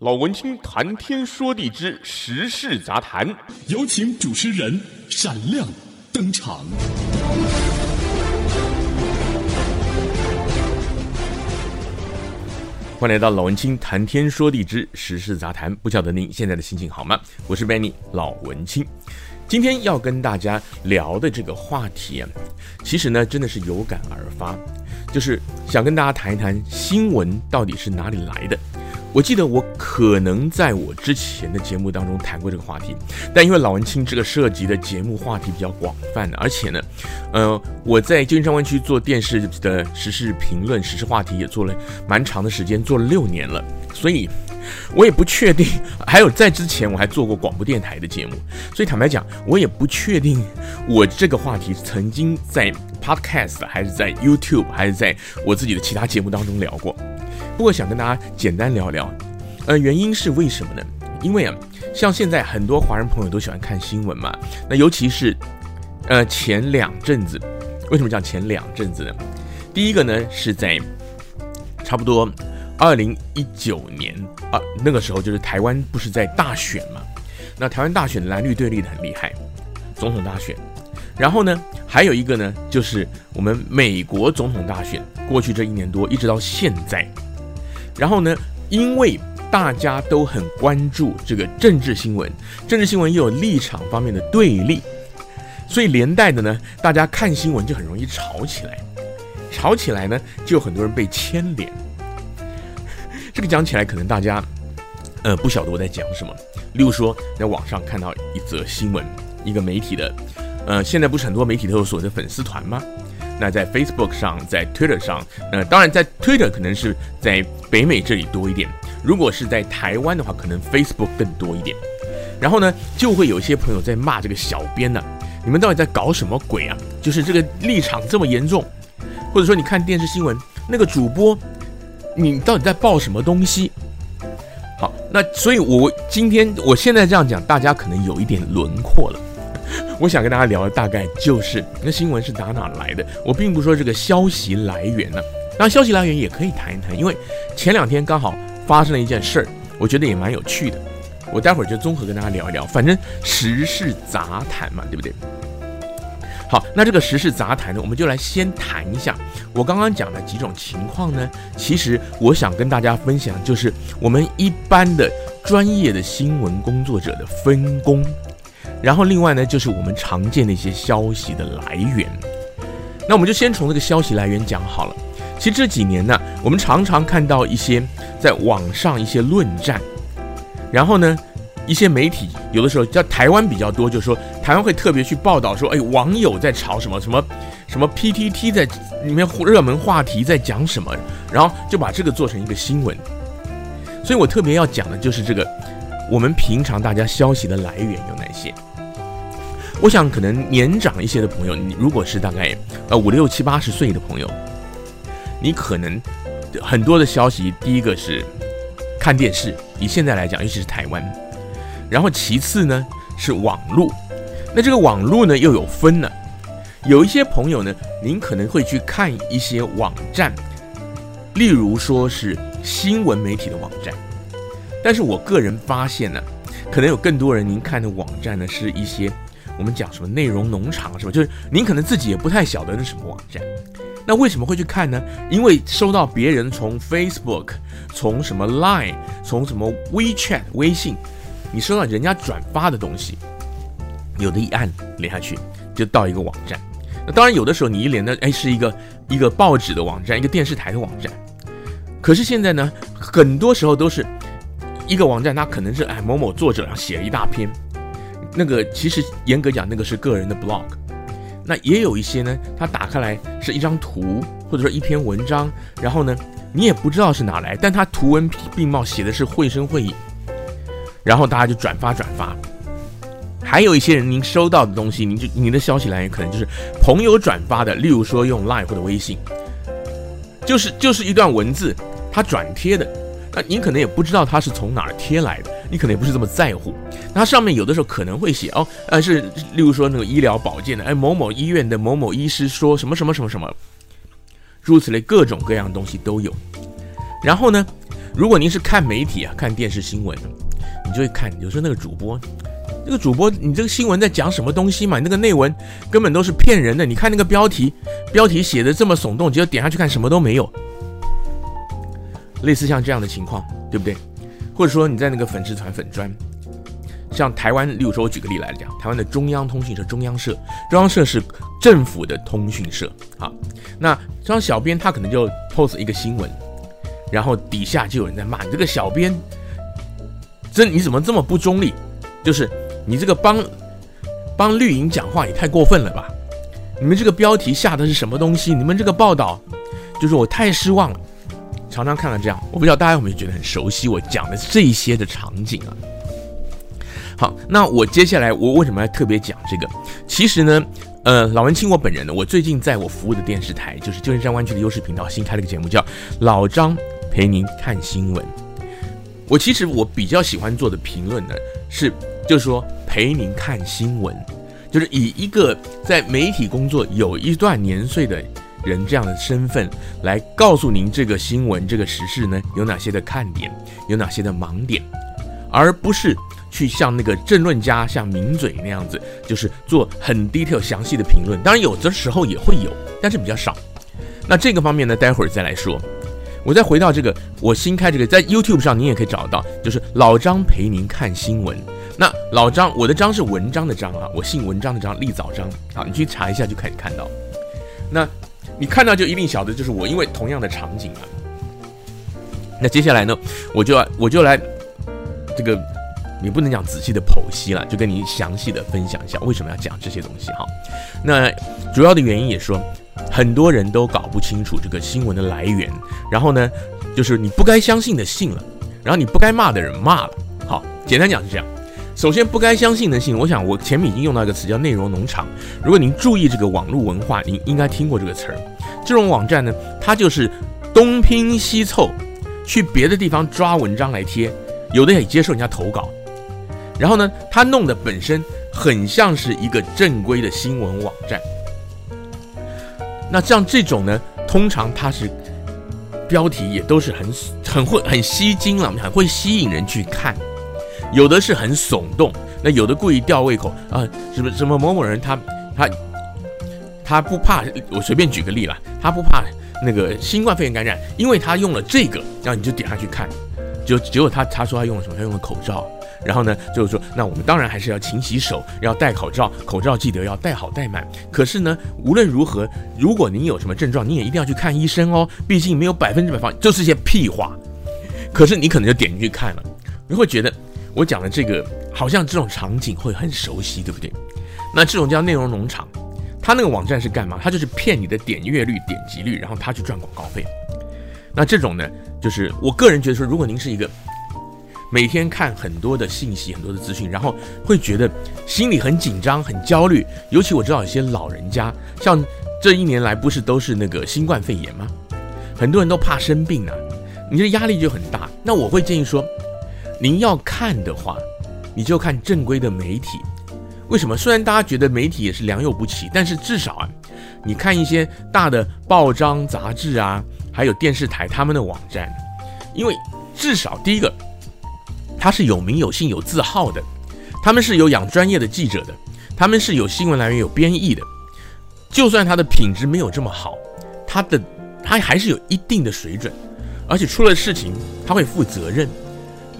老文青谈天说地之时事杂谈，有请主持人闪亮登场。欢迎来到老文青谈天说地之时事杂谈。不晓得您现在的心情好吗？我是 Benny 老文青，今天要跟大家聊的这个话题啊，其实呢真的是有感而发，就是想跟大家谈一谈新闻到底是哪里来的。我记得我可能在我之前的节目当中谈过这个话题，但因为老文青这个涉及的节目话题比较广泛，而且呢，呃，我在旧金山湾区做电视的时事评论、时事话题也做了蛮长的时间，做了六年了，所以我也不确定。还有在之前我还做过广播电台的节目，所以坦白讲，我也不确定我这个话题曾经在 Podcast 还是在 YouTube 还是在我自己的其他节目当中聊过。不过想跟大家简单聊聊，呃，原因是为什么呢？因为啊，像现在很多华人朋友都喜欢看新闻嘛，那尤其是，呃，前两阵子，为什么讲前两阵子呢？第一个呢是在差不多二零一九年啊，那个时候就是台湾不是在大选嘛，那台湾大选的蓝绿对立的很厉害，总统大选，然后呢还有一个呢就是我们美国总统大选，过去这一年多一直到现在。然后呢，因为大家都很关注这个政治新闻，政治新闻又有立场方面的对立，所以连带的呢，大家看新闻就很容易吵起来，吵起来呢，就有很多人被牵连。这个讲起来可能大家，呃，不晓得我在讲什么。例如说，在网上看到一则新闻，一个媒体的，呃，现在不是很多媒体都有所谓的粉丝团吗？那在 Facebook 上，在 Twitter 上，那，当然在 Twitter 可能是在北美这里多一点。如果是在台湾的话，可能 Facebook 更多一点。然后呢，就会有一些朋友在骂这个小编呢，你们到底在搞什么鬼啊？就是这个立场这么严重，或者说你看电视新闻那个主播，你到底在报什么东西？好，那所以我今天我现在这样讲，大家可能有一点轮廓了。我想跟大家聊的大概就是那新闻是打哪来的。我并不说这个消息来源呢，当然消息来源也可以谈一谈，因为前两天刚好发生了一件事儿，我觉得也蛮有趣的。我待会儿就综合跟大家聊一聊，反正时事杂谈嘛，对不对？好，那这个时事杂谈呢，我们就来先谈一下我刚刚讲的几种情况呢。其实我想跟大家分享，就是我们一般的专业的新闻工作者的分工。然后另外呢，就是我们常见的一些消息的来源。那我们就先从这个消息来源讲好了。其实这几年呢，我们常常看到一些在网上一些论战，然后呢，一些媒体有的时候在台湾比较多，就是说台湾会特别去报道说，哎，网友在吵什么什么什么 PTT 在里面热门话题在讲什么，然后就把这个做成一个新闻。所以我特别要讲的就是这个，我们平常大家消息的来源有哪些？我想，可能年长一些的朋友，你如果是大概呃五六七八十岁的朋友，你可能很多的消息，第一个是看电视，以现在来讲，尤其是台湾，然后其次呢是网络，那这个网络呢又有分了，有一些朋友呢，您可能会去看一些网站，例如说是新闻媒体的网站，但是我个人发现呢，可能有更多人您看的网站呢是一些。我们讲什么内容农场是吧？就是您可能自己也不太晓得那什么网站，那为什么会去看呢？因为收到别人从 Facebook、从什么 Line、从什么 WeChat 微信，你收到人家转发的东西，有的一按连下去就到一个网站。那当然有的时候你一连的，哎，是一个一个报纸的网站，一个电视台的网站。可是现在呢，很多时候都是一个网站，它可能是哎某某作者然后写了一大篇。那个其实严格讲，那个是个人的 blog，那也有一些呢，它打开来是一张图或者说一篇文章，然后呢，你也不知道是哪来，但它图文并茂，写的是绘声绘影，然后大家就转发转发。还有一些人，您收到的东西，您就您的消息来源可能就是朋友转发的，例如说用 Line 或者微信，就是就是一段文字，他转贴的。那您可能也不知道它是从哪儿贴来的，你可能也不是这么在乎。它上面有的时候可能会写哦，呃，是例如说那个医疗保健的，哎，某某医院的某某医师说什么什么什么什么，诸如此类各种各样的东西都有。然后呢，如果您是看媒体啊，看电视新闻，你就会看，有时候那个主播，那个主播，你这个新闻在讲什么东西嘛？那个内文根本都是骗人的。你看那个标题，标题写的这么耸动，结果点下去看什么都没有。类似像这样的情况，对不对？或者说你在那个粉丝团粉专，像台湾，例如说我举个例来讲，台湾的中央通讯社、中央社，中央社是政府的通讯社啊。那这样小编他可能就 post 一个新闻。然后底下就有人在骂你这个小编，这你怎么这么不中立？就是你这个帮帮绿营讲话也太过分了吧？你们这个标题下的是什么东西？你们这个报道就是我太失望了。常常看到这样，我不知道大家有没有觉得很熟悉我讲的这些的场景啊？好，那我接下来我为什么要特别讲这个？其实呢，呃，老文青我本人呢，我最近在我服务的电视台，就是旧金山湾区的优势频道，新开了一个节目叫老张。陪您看新闻，我其实我比较喜欢做的评论呢，是就是说陪您看新闻，就是以一个在媒体工作有一段年岁的人这样的身份来告诉您这个新闻这个时事呢有哪些的看点，有哪些的盲点，而不是去像那个政论家像名嘴那样子，就是做很 detail 详细的评论。当然有的时候也会有，但是比较少。那这个方面呢，待会儿再来说。我再回到这个，我新开这个，在 YouTube 上您也可以找到，就是老张陪您看新闻。那老张，我的张是文章的章啊，我姓文章的章，立早章。好，你去查一下就可以看到。那你看到就一定晓得，就是我，因为同样的场景啊。那接下来呢，我就要我就来这个，你不能讲仔细的剖析了，就跟你详细的分享一下为什么要讲这些东西哈。那主要的原因也说。很多人都搞不清楚这个新闻的来源，然后呢，就是你不该相信的信了，然后你不该骂的人骂了。好，简单讲是这样。首先，不该相信的信，我想我前面已经用到一个词叫内容农场。如果您注意这个网络文化，您应该听过这个词儿。这种网站呢，它就是东拼西凑，去别的地方抓文章来贴，有的也接受人家投稿，然后呢，它弄的本身很像是一个正规的新闻网站。那像这种呢，通常它是标题也都是很很会很吸睛了，很会吸引人去看。有的是很耸动，那有的故意吊胃口啊，什么什么某某人他他他不怕？我随便举个例了，他不怕那个新冠肺炎感染，因为他用了这个，然后你就点下去看，就结果他他说他用了什么？他用了口罩。然后呢，就是说，那我们当然还是要勤洗手，要戴口罩，口罩记得要戴好戴满。可是呢，无论如何，如果您有什么症状，你也一定要去看医生哦。毕竟没有百分之百防，就是一些屁话。可是你可能就点进去看了，你会觉得我讲的这个好像这种场景会很熟悉，对不对？那这种叫内容农场，他那个网站是干嘛？他就是骗你的点阅率、点击率，然后他去赚广告费。那这种呢，就是我个人觉得说，如果您是一个。每天看很多的信息，很多的资讯，然后会觉得心里很紧张、很焦虑。尤其我知道有些老人家，像这一年来不是都是那个新冠肺炎吗？很多人都怕生病啊，你的压力就很大。那我会建议说，您要看的话，你就看正规的媒体。为什么？虽然大家觉得媒体也是良莠不齐，但是至少啊，你看一些大的报章杂志啊，还有电视台他们的网站，因为至少第一个。他是有名有姓有字号的，他们是有养专业的记者的，他们是有新闻来源有编译的。就算他的品质没有这么好，他的他还是有一定的水准，而且出了事情他会负责任。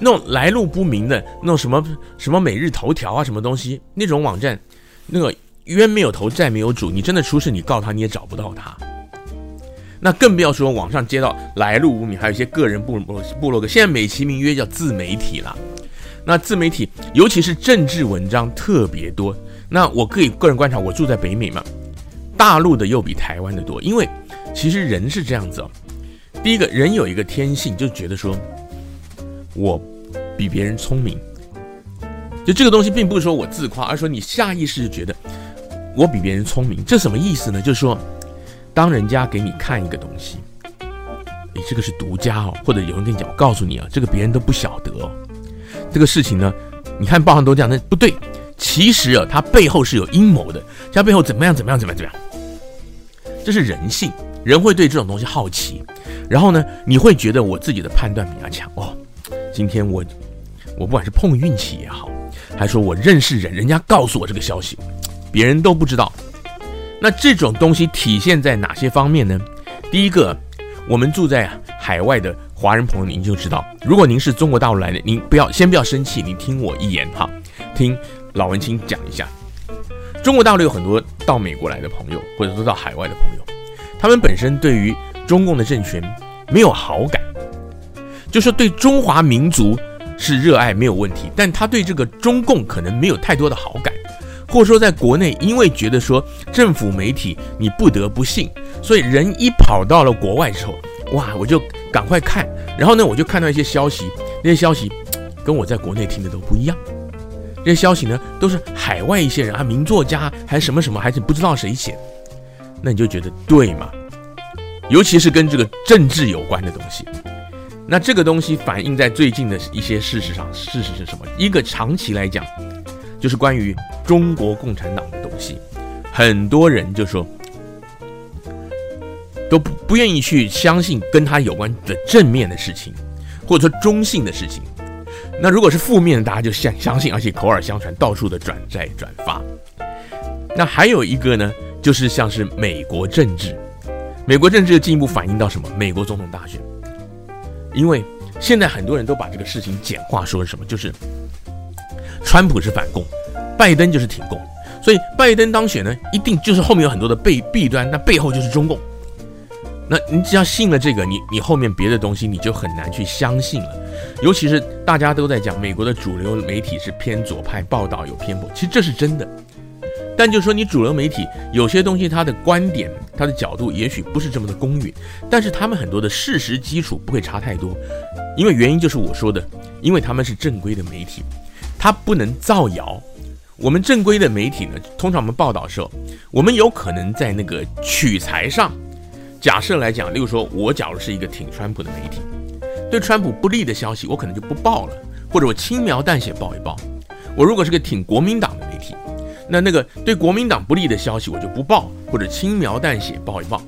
那种来路不明的那种什么什么每日头条啊什么东西那种网站，那个冤没有头债没有主，你真的出事你告他你也找不到他。那更不要说网上接到来路不明，还有一些个人部落部落格，现在美其名曰叫自媒体了。那自媒体，尤其是政治文章特别多。那我可以个人观察，我住在北美嘛，大陆的又比台湾的多。因为其实人是这样子哦，第一个人有一个天性，就觉得说我比别人聪明。就这个东西，并不是说我自夸，而是说你下意识就觉得我比别人聪明。这什么意思呢？就是说。当人家给你看一个东西，你这个是独家哦，或者有人跟你讲，我告诉你啊，这个别人都不晓得哦。这个事情呢，你看报上都这样，那不对。其实啊，它背后是有阴谋的，它背后怎么样怎么样怎么样怎么样。这是人性，人会对这种东西好奇。然后呢，你会觉得我自己的判断比较强哦。今天我我不管是碰运气也好，还是说我认识人，人家告诉我这个消息，别人都不知道。那这种东西体现在哪些方面呢？第一个，我们住在海外的华人朋友，您就知道，如果您是中国大陆来的，您不要先不要生气，您听我一言哈，听老文青讲一下。中国大陆有很多到美国来的朋友，或者说到海外的朋友，他们本身对于中共的政权没有好感，就是对中华民族是热爱没有问题，但他对这个中共可能没有太多的好感，或者说在国内因为觉得说政府媒体你不得不信，所以人一跑到了国外之后，哇，我就赶快看，然后呢，我就看到一些消息，那些消息跟我在国内听的都不一样。这些消息呢，都是海外一些人啊，名作家还是什么什么，还是不知道谁写，那你就觉得对吗？尤其是跟这个政治有关的东西，那这个东西反映在最近的一些事实上，事实是什么？一个长期来讲，就是关于中国共产党的东西，很多人就说都不不愿意去相信跟他有关的正面的事情，或者说中性的事情。那如果是负面的，大家就相相信，而且口耳相传，到处的转载转发。那还有一个呢，就是像是美国政治，美国政治进一步反映到什么？美国总统大选。因为现在很多人都把这个事情简化，说是什么？就是川普是反共，拜登就是挺共，所以拜登当选呢，一定就是后面有很多的弊弊端，那背后就是中共。那你只要信了这个，你你后面别的东西你就很难去相信了。尤其是大家都在讲美国的主流媒体是偏左派，报道有偏颇，其实这是真的。但就是说，你主流媒体有些东西，它的观点、它的角度也许不是这么的公允，但是他们很多的事实基础不会差太多，因为原因就是我说的，因为他们是正规的媒体，它不能造谣。我们正规的媒体呢，通常我们报道的时候，我们有可能在那个取材上，假设来讲，例如说我假如是一个挺川普的媒体。对川普不利的消息，我可能就不报了，或者我轻描淡写报一报。我如果是个挺国民党的媒体，那那个对国民党不利的消息，我就不报，或者轻描淡写报一报，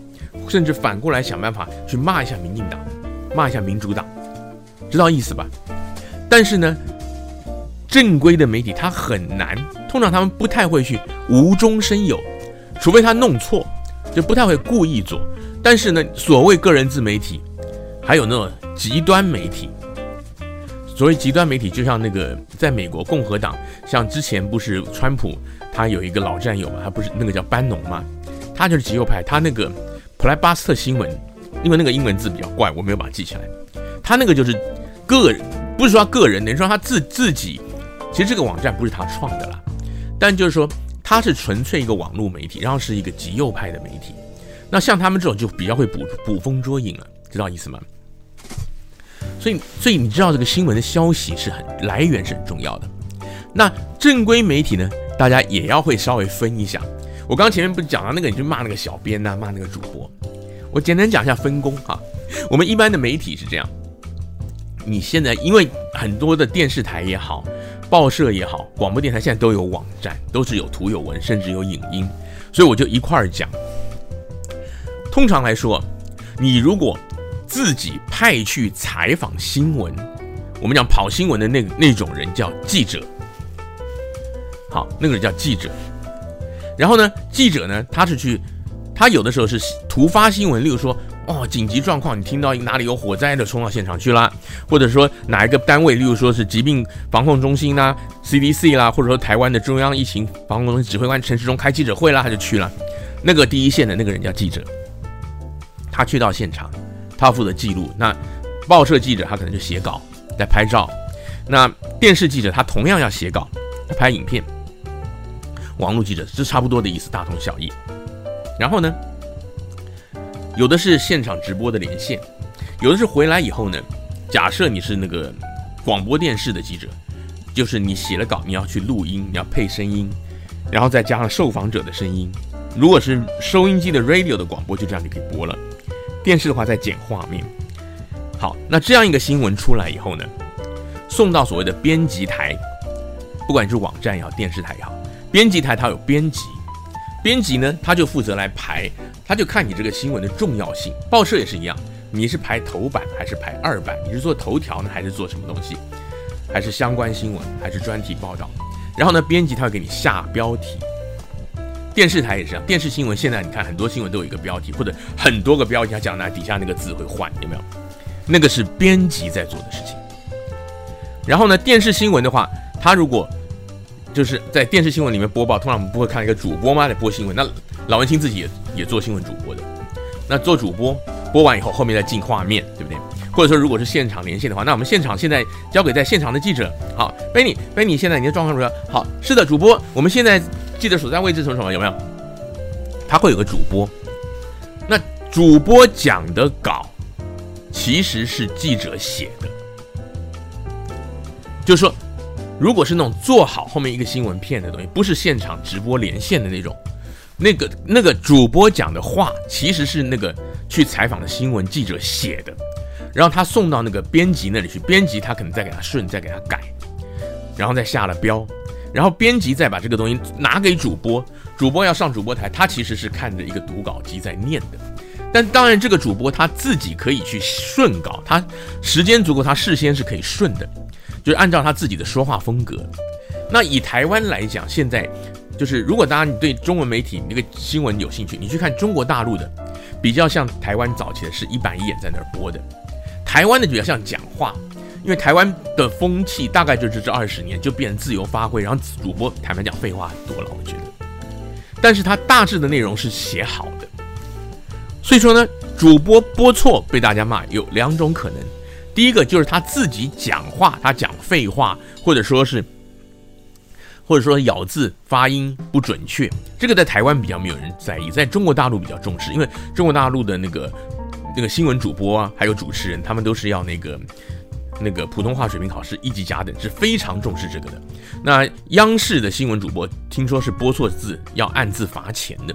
甚至反过来想办法去骂一下民进党，骂一下民主党，知道意思吧？但是呢，正规的媒体他很难，通常他们不太会去无中生有，除非他弄错，就不太会故意做。但是呢，所谓个人自媒体，还有那种。极端媒体，所谓极端媒体，就像那个在美国共和党，像之前不是川普，他有一个老战友嘛，他不是那个叫班农嘛，他就是极右派，他那个普莱巴斯特新闻，因为那个英文字比较怪，我没有把它记起来，他那个就是个，不是说他个人，等于说他自自己，其实这个网站不是他创的啦，但就是说他是纯粹一个网络媒体，然后是一个极右派的媒体，那像他们这种就比较会捕捕风捉影了，知道意思吗？所以，所以你知道这个新闻的消息是很来源是很重要的。那正规媒体呢，大家也要会稍微分一下。我刚前面不是讲到那个，你就骂那个小编呐、骂那个主播。我简单讲一下分工哈。我们一般的媒体是这样，你现在因为很多的电视台也好，报社也好，广播电台现在都有网站，都是有图有文，甚至有影音，所以我就一块儿讲。通常来说，你如果自己派去采访新闻，我们讲跑新闻的那那种人叫记者。好，那个人叫记者。然后呢，记者呢，他是去，他有的时候是突发新闻，例如说，哦，紧急状况，你听到哪里有火灾的，冲到现场去了，或者说哪一个单位，例如说是疾病防控中心啦、CDC 啦，或者说台湾的中央疫情防控中心指挥官陈时中开记者会啦，他就去了。那个第一线的那个人叫记者，他去到现场。他负责记录，那报社记者他可能就写稿，在拍照；那电视记者他同样要写稿，拍影片；网络记者这差不多的意思，大同小异。然后呢，有的是现场直播的连线，有的是回来以后呢，假设你是那个广播电视的记者，就是你写了稿，你要去录音，你要配声音，然后再加上受访者的声音。如果是收音机的 radio 的广播，就这样就可以播了。电视的话在剪画面，好，那这样一个新闻出来以后呢，送到所谓的编辑台，不管是网站也好，电视台也好，编辑台它有编辑，编辑呢他就负责来排，他就看你这个新闻的重要性。报社也是一样，你是排头版还是排二版？你是做头条呢，还是做什么东西？还是相关新闻，还是专题报道？然后呢，编辑他会给你下标题。电视台也是这样，电视新闻现在你看很多新闻都有一个标题，或者很多个标题，他讲那底下那个字会换，有没有？那个是编辑在做的事情。然后呢，电视新闻的话，他如果就是在电视新闻里面播报，通常我们不会看一个主播吗？来播新闻。那老文青自己也也做新闻主播的，那做主播播完以后，后面再进画面，对不对？或者说，如果是现场连线的话，那我们现场现在交给在现场的记者。好，Benny，Benny，现在你的状况如何？好，是的，主播，我们现在记者所在位置什么什么有没有？他会有个主播，那主播讲的稿其实是记者写的。就是说，如果是那种做好后面一个新闻片的东西，不是现场直播连线的那种，那个那个主播讲的话，其实是那个去采访的新闻记者写的，然后他送到那个编辑那里去，编辑他可能再给他顺，再给他改，然后再下了标，然后编辑再把这个东西拿给主播，主播要上主播台，他其实是看着一个读稿机在念的，但当然这个主播他自己可以去顺稿，他时间足够，他事先是可以顺的。就是按照他自己的说话风格。那以台湾来讲，现在就是如果大家你对中文媒体那个新闻有兴趣，你去看中国大陆的，比较像台湾早期的是一板一眼在那儿播的。台湾的比较像讲话，因为台湾的风气大概就是这二十年就变自由发挥，然后主播坦白讲废话很多了，我觉得。但是他大致的内容是写好的，所以说呢，主播播错被大家骂有两种可能。第一个就是他自己讲话，他讲废话，或者说是，或者说咬字发音不准确，这个在台湾比较没有人在意，在中国大陆比较重视，因为中国大陆的那个那个新闻主播啊，还有主持人，他们都是要那个那个普通话水平考试一级甲等，是非常重视这个的。那央视的新闻主播听说是播错字要按字罚钱的，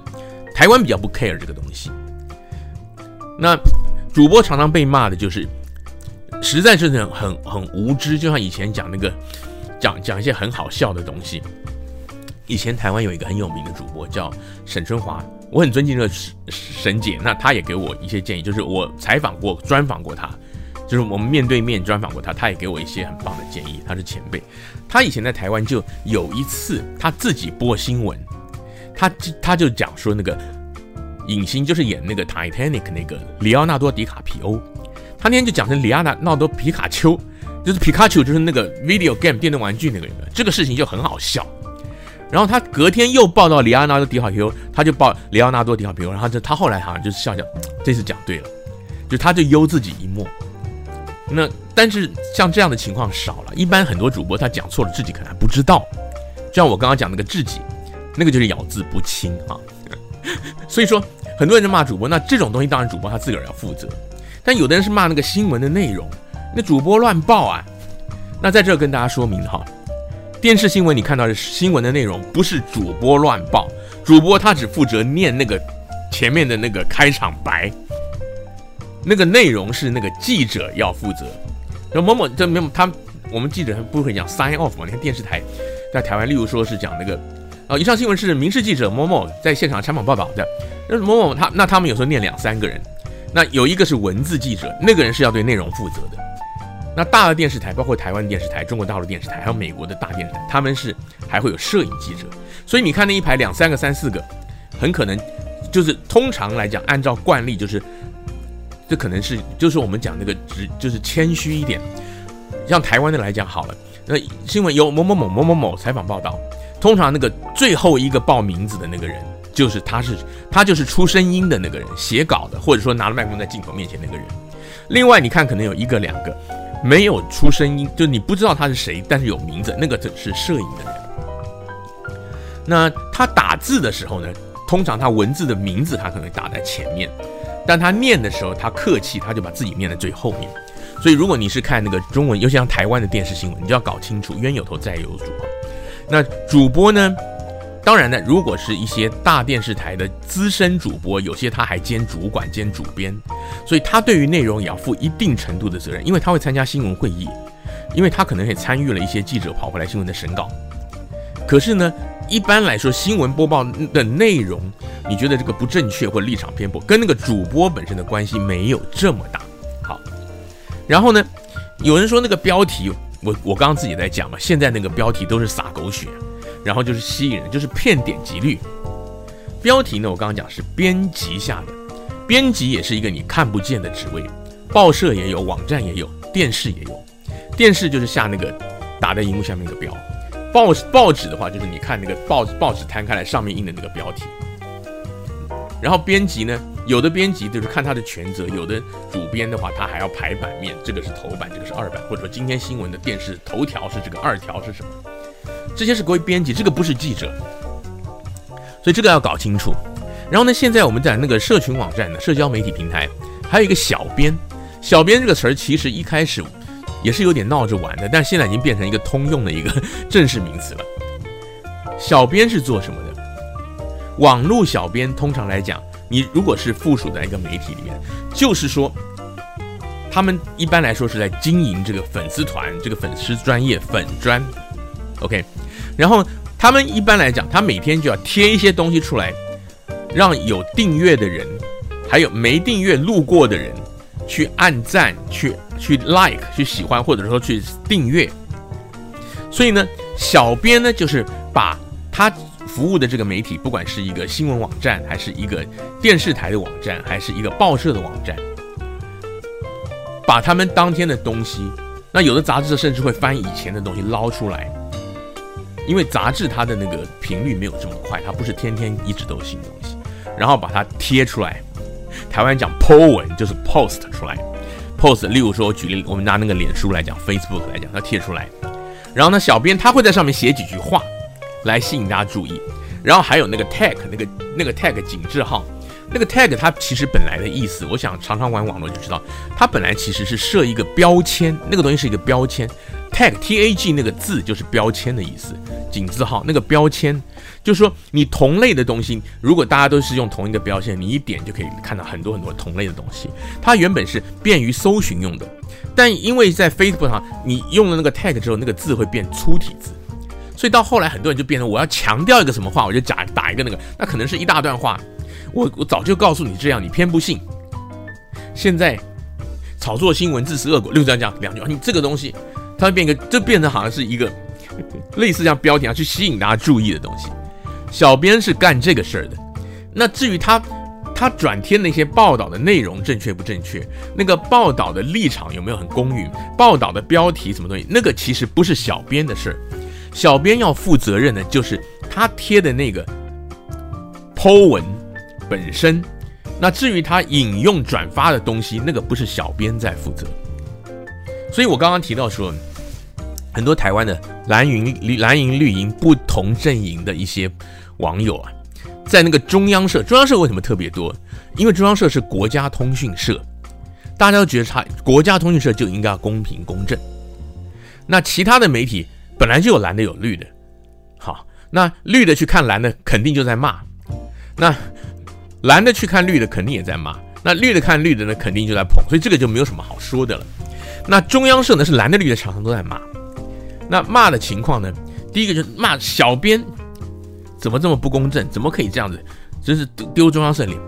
台湾比较不 care 这个东西。那主播常常被骂的就是。实在是很很很无知，就像以前讲那个，讲讲一些很好笑的东西。以前台湾有一个很有名的主播叫沈春华，我很尊敬这个沈沈姐，那她也给我一些建议，就是我采访过、专访过她，就是我们面对面专访过他，他也给我一些很棒的建议。他是前辈，他以前在台湾就有一次，他自己播新闻，她她就讲说那个影星就是演那个 Titanic 那个里奥纳多·迪卡皮欧。他那天就讲成里奥纳多皮卡丘，就是皮卡丘，就是那个 video game 电动玩具那个人，这个事情就很好笑。然后他隔天又报道里奥纳多迪卡皮欧，他就报里奥纳多迪卡皮欧，然后就他后来好像就是笑笑，这次讲对了，就他就悠自己一默。那但是像这样的情况少了，一般很多主播他讲错了，自己可能还不知道。就像我刚刚讲那个自己，那个就是咬字不清啊。所以说很多人就骂主播，那这种东西当然主播他自个儿要负责。但有的人是骂那个新闻的内容，那主播乱报啊。那在这跟大家说明哈，电视新闻你看到的新闻的内容不是主播乱报，主播他只负责念那个前面的那个开场白，那个内容是那个记者要负责。那某某这没有他，我们记者不会讲 sign off 嘛？你看电视台在台湾，例如说是讲那个啊，以上新闻是民视记者某某在现场采访报道的，那某某他那他们有时候念两三个人。那有一个是文字记者，那个人是要对内容负责的。那大的电视台，包括台湾电视台、中国大陆电视台，还有美国的大电视台，他们是还会有摄影记者。所以你看那一排两三个、三四个，很可能就是通常来讲，按照惯例就是，这可能是就是我们讲那个直就是谦虚一点。像台湾的来讲好了，那新闻由某某某某某某采访报道，通常那个最后一个报名字的那个人。就是他是他就是出声音的那个人，写稿的，或者说拿了麦克风在镜头面前那个人。另外，你看可能有一个两个没有出声音，就你不知道他是谁，但是有名字，那个就是摄影的人。那他打字的时候呢，通常他文字的名字他可能打在前面，但他念的时候他客气，他就把自己念在最后面。所以如果你是看那个中文，尤其像台湾的电视新闻，你就要搞清楚冤有头债有主。那主播呢？当然呢，如果是一些大电视台的资深主播，有些他还兼主管兼主编，所以他对于内容也要负一定程度的责任，因为他会参加新闻会议，因为他可能也参与了一些记者跑回来新闻的审稿。可是呢，一般来说新闻播报的内容，你觉得这个不正确或立场偏颇，跟那个主播本身的关系没有这么大。好然后呢，有人说那个标题，我我刚刚自己在讲嘛，现在那个标题都是撒狗血，然后就是吸引人，就是骗点击率。标题呢，我刚刚讲是编辑下的，编辑也是一个你看不见的职位，报社也有，网站也有，电视也有。电视就是下那个打在荧幕下面那个标，报报纸的话就是你看那个报报纸摊开来上面印的那个标题。然后编辑呢，有的编辑就是看他的权责，有的主编的话他还要排版面，这个是头版，这个是二版，或者说今天新闻的电视头条是这个，二条是什么？这些是归编辑，这个不是记者，所以这个要搞清楚。然后呢，现在我们在那个社群网站的社交媒体平台，还有一个小编，小编这个词儿其实一开始也是有点闹着玩的，但现在已经变成一个通用的一个 正式名词了。小编是做什么的？网络小编通常来讲，你如果是附属在一个媒体里面，就是说，他们一般来说是在经营这个粉丝团、这个粉丝专业粉专，OK，然后他们一般来讲，他每天就要贴一些东西出来，让有订阅的人，还有没订阅路过的人去按赞、去去 like、去喜欢，或者说去订阅。所以呢，小编呢就是把他。服务的这个媒体，不管是一个新闻网站，还是一个电视台的网站，还是一个报社的网站，把他们当天的东西，那有的杂志甚至会翻以前的东西捞出来，因为杂志它的那个频率没有这么快，它不是天天一直都有新东西，然后把它贴出来。台湾讲 po 文就是 post 出来，post，例如说我举例，我们拿那个脸书来讲，Facebook 来讲，它贴出来，然后呢，小编他会在上面写几句话。来吸引大家注意，然后还有那个 tag 那个那个 tag 井字号，那个 tag 它其实本来的意思，我想常常玩网络就知道，它本来其实是设一个标签，那个东西是一个标签，tag t a g 那个字就是标签的意思，井字号那个标签，就是说你同类的东西，如果大家都是用同一个标签，你一点就可以看到很多很多同类的东西，它原本是便于搜寻用的，但因为在 Facebook 上你用了那个 tag 之后，那个字会变粗体字。所以到后来，很多人就变成我要强调一个什么话，我就打打一个那个，那可能是一大段话。我我早就告诉你这样，你偏不信。现在炒作新闻自食恶果，六这样讲两句话，你这个东西，它会变一个，这变成好像是一个 类似像标题啊，去吸引大家注意的东西。小编是干这个事儿的。那至于他他转贴那些报道的内容正确不正确，那个报道的立场有没有很公允，报道的标题什么东西，那个其实不是小编的事儿。小编要负责任的，就是他贴的那个 po 文本身。那至于他引用转发的东西，那个不是小编在负责。所以我刚刚提到说，很多台湾的蓝营、蓝营、绿营不同阵营的一些网友啊，在那个中央社，中央社为什么特别多？因为中央社是国家通讯社，大家都觉得他国家通讯社就应该要公平公正。那其他的媒体。本来就有蓝的有绿的，好，那绿的去看蓝的肯定就在骂，那蓝的去看绿的肯定也在骂，那绿的看绿的呢肯定就在捧，所以这个就没有什么好说的了。那中央社呢是蓝的绿的常常都在骂，那骂的情况呢，第一个就是骂小编怎么这么不公正，怎么可以这样子，真是丢丢中央社脸。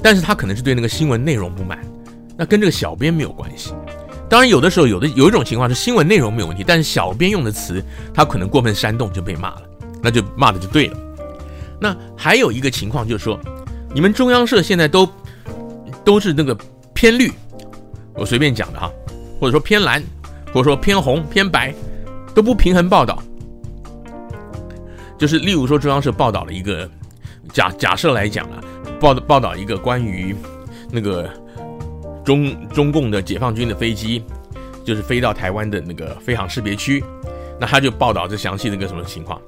但是他可能是对那个新闻内容不满，那跟这个小编没有关系。当然，有的时候有的有一种情况是新闻内容没有问题，但是小编用的词他可能过分煽动就被骂了，那就骂的就对了。那还有一个情况就是说，你们中央社现在都都是那个偏绿，我随便讲的哈，或者说偏蓝，或者说偏红偏白，都不平衡报道。就是例如说中央社报道了一个假假设来讲啊，报报道一个关于那个。中中共的解放军的飞机，就是飞到台湾的那个飞航识别区，那他就报道这详细的一个什么情况，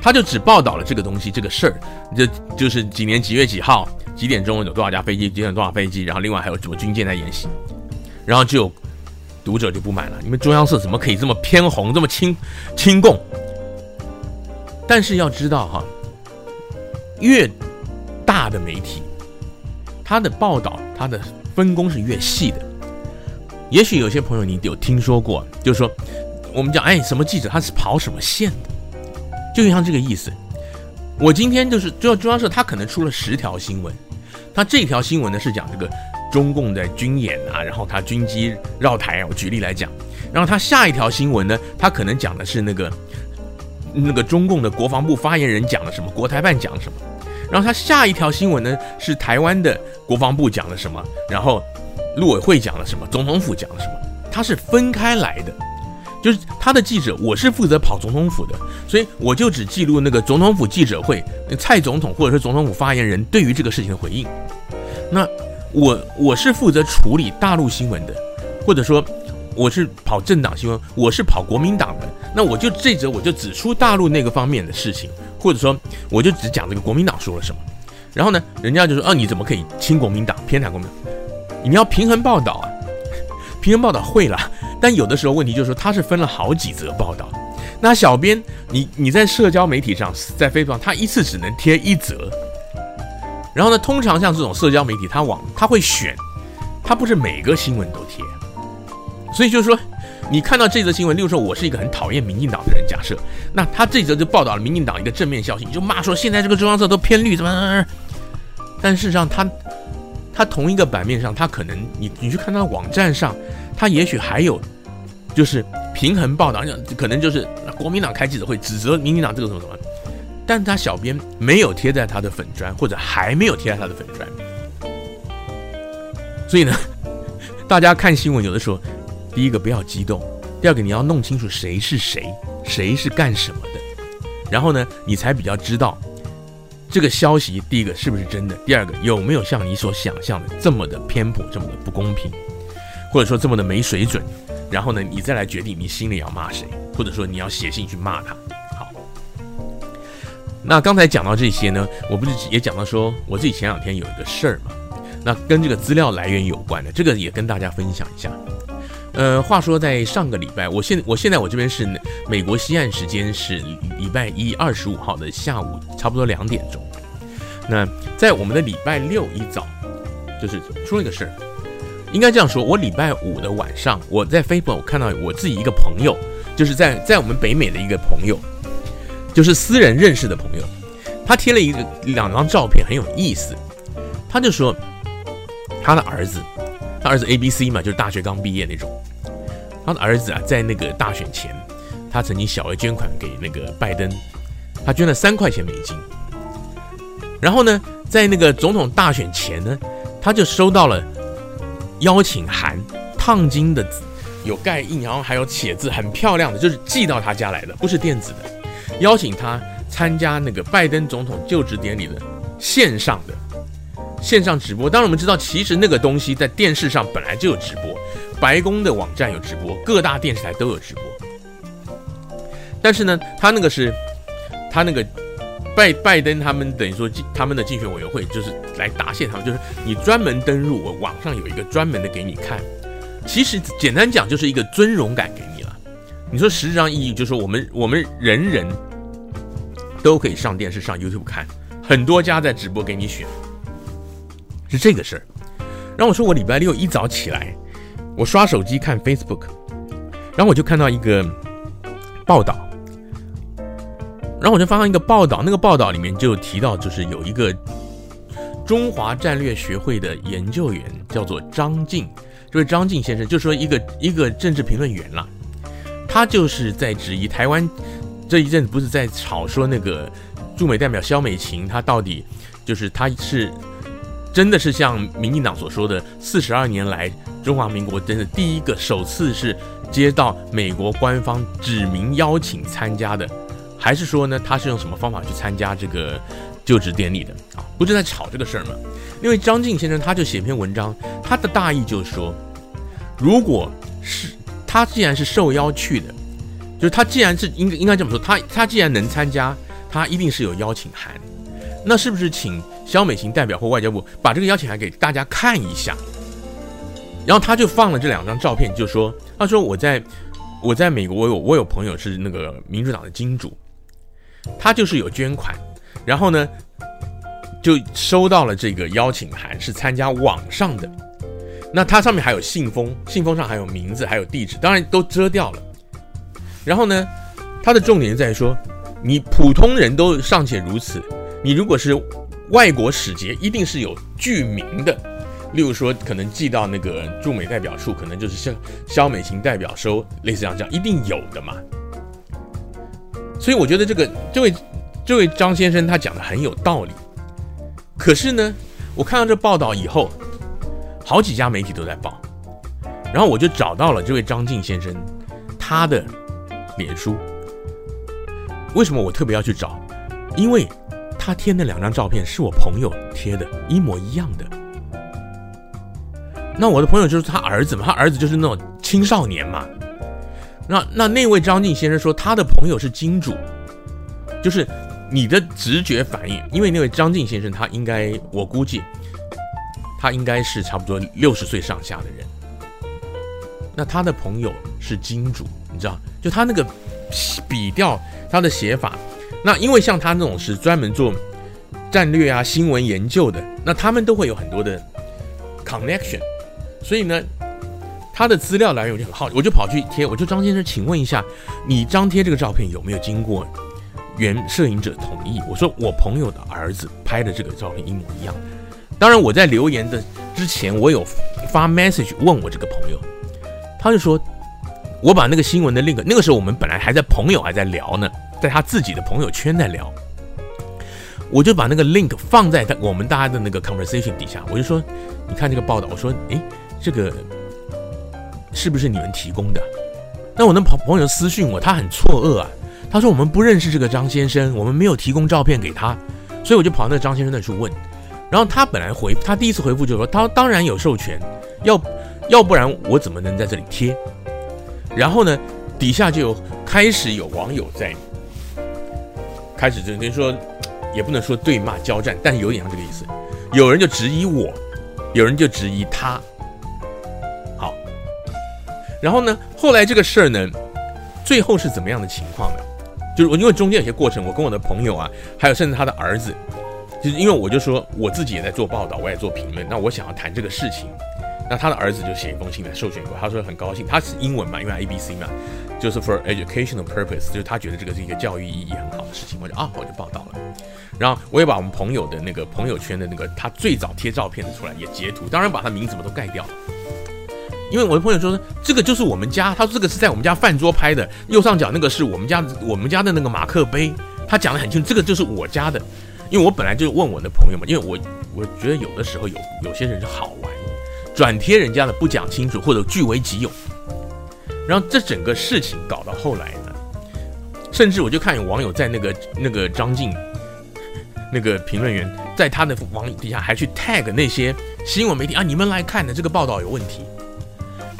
他就只报道了这个东西这个事儿，就就是几年几月几号几点钟有多少架飞机，几点多少飞机，然后另外还有什么军舰在演习，然后就读者就不满了，你们中央社怎么可以这么偏红，这么亲亲共？但是要知道哈，越大的媒体，它的报道它的。分工是越细的，也许有些朋友你有听说过，就是说，我们讲，哎，什么记者他是跑什么线的，就像这个意思。我今天就是中央中央社，他可能出了十条新闻，他这条新闻呢是讲这个中共的军演啊，然后他军机绕台啊，我举例来讲，然后他下一条新闻呢，他可能讲的是那个那个中共的国防部发言人讲了什么，国台办讲了什么，然后他下一条新闻呢是台湾的国防部讲了什么，然后陆委会讲了什么，总统府讲了什么，他是分开来的。就是他的记者，我是负责跑总统府的，所以我就只记录那个总统府记者会，蔡总统或者是总统府发言人对于这个事情的回应。那我我是负责处理大陆新闻的，或者说我是跑政党新闻，我是跑国民党的，那我就这则我就指出大陆那个方面的事情，或者说我就只讲这个国民党说了什么。然后呢，人家就说啊，你怎么可以亲国民党，偏袒国民党？你要平衡报道啊，平衡报道会了。但有的时候问题就是说，他是分了好几则报道，那小编你你在社交媒体上，在飞创，他一次只能贴一则。然后呢，通常像这种社交媒体，他往他会选，他不是每个新闻都贴。所以就是说，你看到这则新闻，例如说我是一个很讨厌民进党的人，假设，那他这则就报道了民进党一个正面消息，你就骂说现在这个中央社都偏绿，怎么？但事实上，他他同一个版面上，他可能你你去看他的网站上。他也许还有，就是平衡报道，可能就是国民党开记者会指责民进党这个什么什么，但他小编没有贴在他的粉砖，或者还没有贴在他的粉砖，所以呢，大家看新闻有的时候，第一个不要激动，第二个你要弄清楚谁是谁，谁是干什么的，然后呢，你才比较知道这个消息第一个是不是真的，第二个有没有像你所想象的这么的偏颇，这么的不公平。或者说这么的没水准，然后呢，你再来决定你心里要骂谁，或者说你要写信去骂他。那刚才讲到这些呢，我不是也讲到说我自己前两天有一个事儿嘛，那跟这个资料来源有关的，这个也跟大家分享一下。呃，话说在上个礼拜，我现我现在我这边是美国西岸时间是礼拜一二十五号的下午差不多两点钟。那在我们的礼拜六一早，就是出了一个事儿。应该这样说，我礼拜五的晚上，我在 Facebook 看到我自己一个朋友，就是在在我们北美的一个朋友，就是私人认识的朋友，他贴了一个两张照片，很有意思。他就说，他的儿子，他儿子 ABC 嘛，就是大学刚毕业那种。他的儿子啊，在那个大选前，他曾经小额捐款给那个拜登，他捐了三块钱美金。然后呢，在那个总统大选前呢，他就收到了。邀请函，烫金的，有盖印，然后还有写字，很漂亮的，就是寄到他家来的，不是电子的。邀请他参加那个拜登总统就职典礼的线上的线上直播。当然，我们知道，其实那个东西在电视上本来就有直播，白宫的网站有直播，各大电视台都有直播。但是呢，他那个是，他那个。拜拜登他们等于说，他们的竞选委员会就是来答谢他们，就是你专门登入我网上有一个专门的给你看，其实简单讲就是一个尊荣感给你。你说实质上意义就是说我们我们人人都可以上电视上 YouTube 看，很多家在直播给你选，是这个事儿。然后我说我礼拜六一早起来，我刷手机看 Facebook，然后我就看到一个报道。然后我就发现一个报道，那个报道里面就提到，就是有一个中华战略学会的研究员叫做张静，这位张静先生就说一个一个政治评论员了，他就是在质疑台湾这一阵子不是在吵说那个驻美代表萧美琴，他到底就是他是真的是像民进党所说的四十二年来中华民国真的第一个首次是接到美国官方指名邀请参加的。还是说呢，他是用什么方法去参加这个就职典礼的啊？不是在吵这个事儿吗？因为张静先生他就写篇文章，他的大意就是说，如果是他既然是受邀去的，就是他既然是应应该这么说，他他既然能参加，他一定是有邀请函。那是不是请肖美琴代表或外交部把这个邀请函给大家看一下？然后他就放了这两张照片，就说他说我在我在美国，我有我有朋友是那个民主党的金主。他就是有捐款，然后呢，就收到了这个邀请函，是参加网上的。那它上面还有信封，信封上还有名字，还有地址，当然都遮掉了。然后呢，它的重点在于说，你普通人都尚且如此，你如果是外国使节，一定是有具名的，例如说可能寄到那个驻美代表处，可能就是肖肖美琴代表收，类似这样这样，一定有的嘛。所以我觉得这个这位这位张先生他讲的很有道理。可是呢，我看到这报道以后，好几家媒体都在报，然后我就找到了这位张静先生他的脸书。为什么我特别要去找？因为他贴那两张照片是我朋友贴的，一模一样的。那我的朋友就是他儿子嘛，他儿子就是那种青少年嘛。那那那位张静先生说，他的朋友是金主，就是你的直觉反应，因为那位张静先生他应该，我估计他应该是差不多六十岁上下的人。那他的朋友是金主，你知道，就他那个笔调，他的写法，那因为像他那种是专门做战略啊、新闻研究的，那他们都会有很多的 connection，所以呢。他的资料来源我就很好，我就跑去贴，我就张先生，请问一下，你张贴这个照片有没有经过原摄影者同意？我说我朋友的儿子拍的这个照片一模一样。当然我在留言的之前，我有发 message 问我这个朋友，他就说，我把那个新闻的 link，那个时候我们本来还在朋友还在聊呢，在他自己的朋友圈在聊，我就把那个 link 放在他我们大家的那个 conversation 底下，我就说，你看这个报道，我说，诶，这个。是不是你们提供的？那我那朋朋友私信我，他很错愕啊。他说我们不认识这个张先生，我们没有提供照片给他，所以我就跑到那个张先生那去问。然后他本来回他第一次回复就是说，他当然有授权，要要不然我怎么能在这里贴？然后呢，底下就有开始有网友在开始就等于说，也不能说对骂交战，但是有点像这个意思。有人就质疑我，有人就质疑他。好然后呢，后来这个事儿呢，最后是怎么样的情况呢？就是我因为中间有些过程，我跟我的朋友啊，还有甚至他的儿子，因为我就说我自己也在做报道，我也做评论，那我想要谈这个事情，那他的儿子就写一封信来授权过，他说很高兴，他是英文嘛，因为 ABC 嘛，就是 for educational purpose，就是他觉得这个是一个教育意义很好的事情，我就啊，我就报道了，然后我也把我们朋友的那个朋友圈的那个他最早贴照片的出来也截图，当然把他名字什么都盖掉了。因为我的朋友说，这个就是我们家，他说这个是在我们家饭桌拍的，右上角那个是我们家我们家的那个马克杯，他讲得很清楚，这个就是我家的。因为我本来就问我的朋友嘛，因为我我觉得有的时候有有些人是好玩，转贴人家的不讲清楚或者据为己有，然后这整个事情搞到后来呢，甚至我就看有网友在那个那个张静那个评论员在他的网底下还去 tag 那些新闻媒体啊，你们来看的这个报道有问题。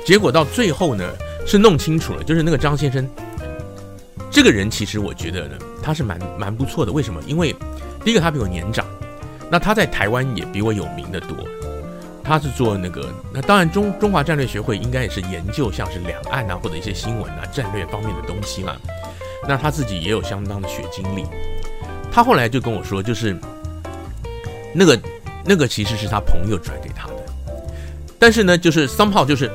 结果到最后呢，是弄清楚了，就是那个张先生，这个人其实我觉得呢，他是蛮蛮不错的。为什么？因为第一个他比我年长，那他在台湾也比我有名的多。他是做那个，那当然中中华战略学会应该也是研究像是两岸啊或者一些新闻啊战略方面的东西啦。那他自己也有相当的学经历。他后来就跟我说，就是那个那个其实是他朋友转给他的，但是呢，就是 somehow 就是。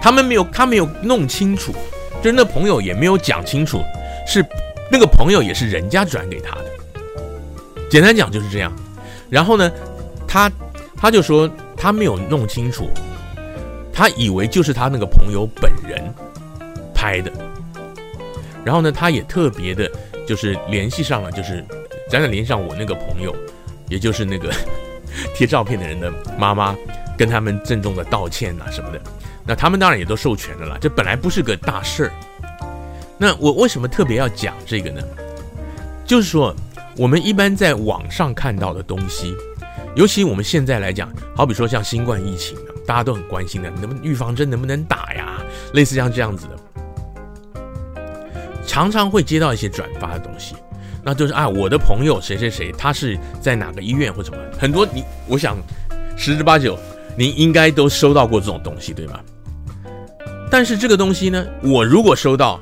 他们没有，他没有弄清楚，就是那朋友也没有讲清楚，是那个朋友也是人家转给他的。简单讲就是这样。然后呢，他他就说他没有弄清楚，他以为就是他那个朋友本人拍的。然后呢，他也特别的，就是联系上了，就是咱俩联系上我那个朋友，也就是那个 贴照片的人的妈妈，跟他们郑重的道歉啊什么的。那他们当然也都授权的了，这本来不是个大事儿。那我为什么特别要讲这个呢？就是说，我们一般在网上看到的东西，尤其我们现在来讲，好比说像新冠疫情，大家都很关心的，能不能预防针能不能打呀？类似像这样子的，常常会接到一些转发的东西，那就是啊，我的朋友谁谁谁，他是在哪个医院或什么，很多你，我想十之八九，您应该都收到过这种东西，对吗？但是这个东西呢，我如果收到，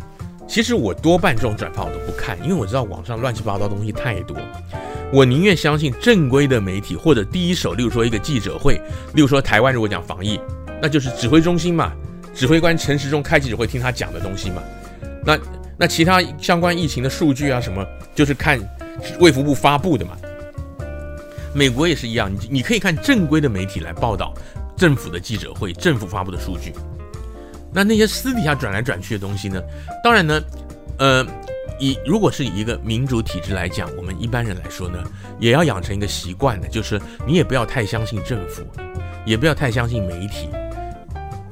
其实我多半这种转发我都不看，因为我知道网上乱七八糟东西太多。我宁愿相信正规的媒体或者第一手，例如说一个记者会，例如说台湾如果讲防疫，那就是指挥中心嘛，指挥官陈时中开记者会听他讲的东西嘛。那那其他相关疫情的数据啊什么，就是看卫福部发布的嘛。美国也是一样，你你可以看正规的媒体来报道。政府的记者会、政府发布的数据。那那些私底下转来转去的东西呢？当然呢，呃，以如果是以一个民主体制来讲，我们一般人来说呢，也要养成一个习惯的，就是你也不要太相信政府，也不要太相信媒体。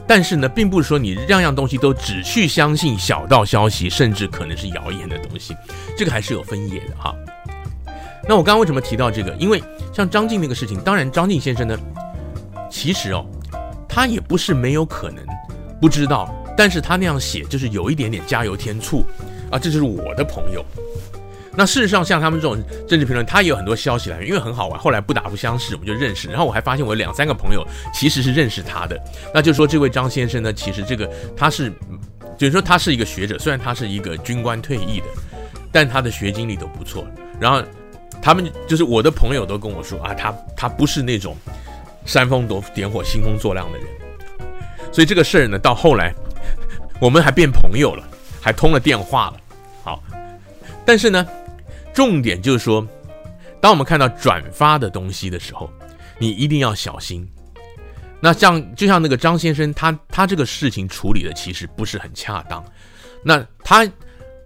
但是呢，并不是说你样样东西都只去相信小道消息，甚至可能是谣言的东西，这个还是有分野的哈。那我刚刚为什么提到这个？因为像张晋那个事情，当然张晋先生呢，其实哦，他也不是没有可能。不知道，但是他那样写就是有一点点加油添醋啊，这就是我的朋友。那事实上，像他们这种政治评论，他也有很多消息来源，因为很好玩。后来不打不相识，我们就认识。然后我还发现我有两三个朋友其实是认识他的。那就说，这位张先生呢，其实这个他是，就是说他是一个学者，虽然他是一个军官退役的，但他的学经历都不错。然后他们就是我的朋友都跟我说啊，他他不是那种煽风点点火、兴风作浪的人。所以这个事儿呢，到后来 我们还变朋友了，还通了电话了。好，但是呢，重点就是说，当我们看到转发的东西的时候，你一定要小心。那像就像那个张先生，他他这个事情处理的其实不是很恰当。那他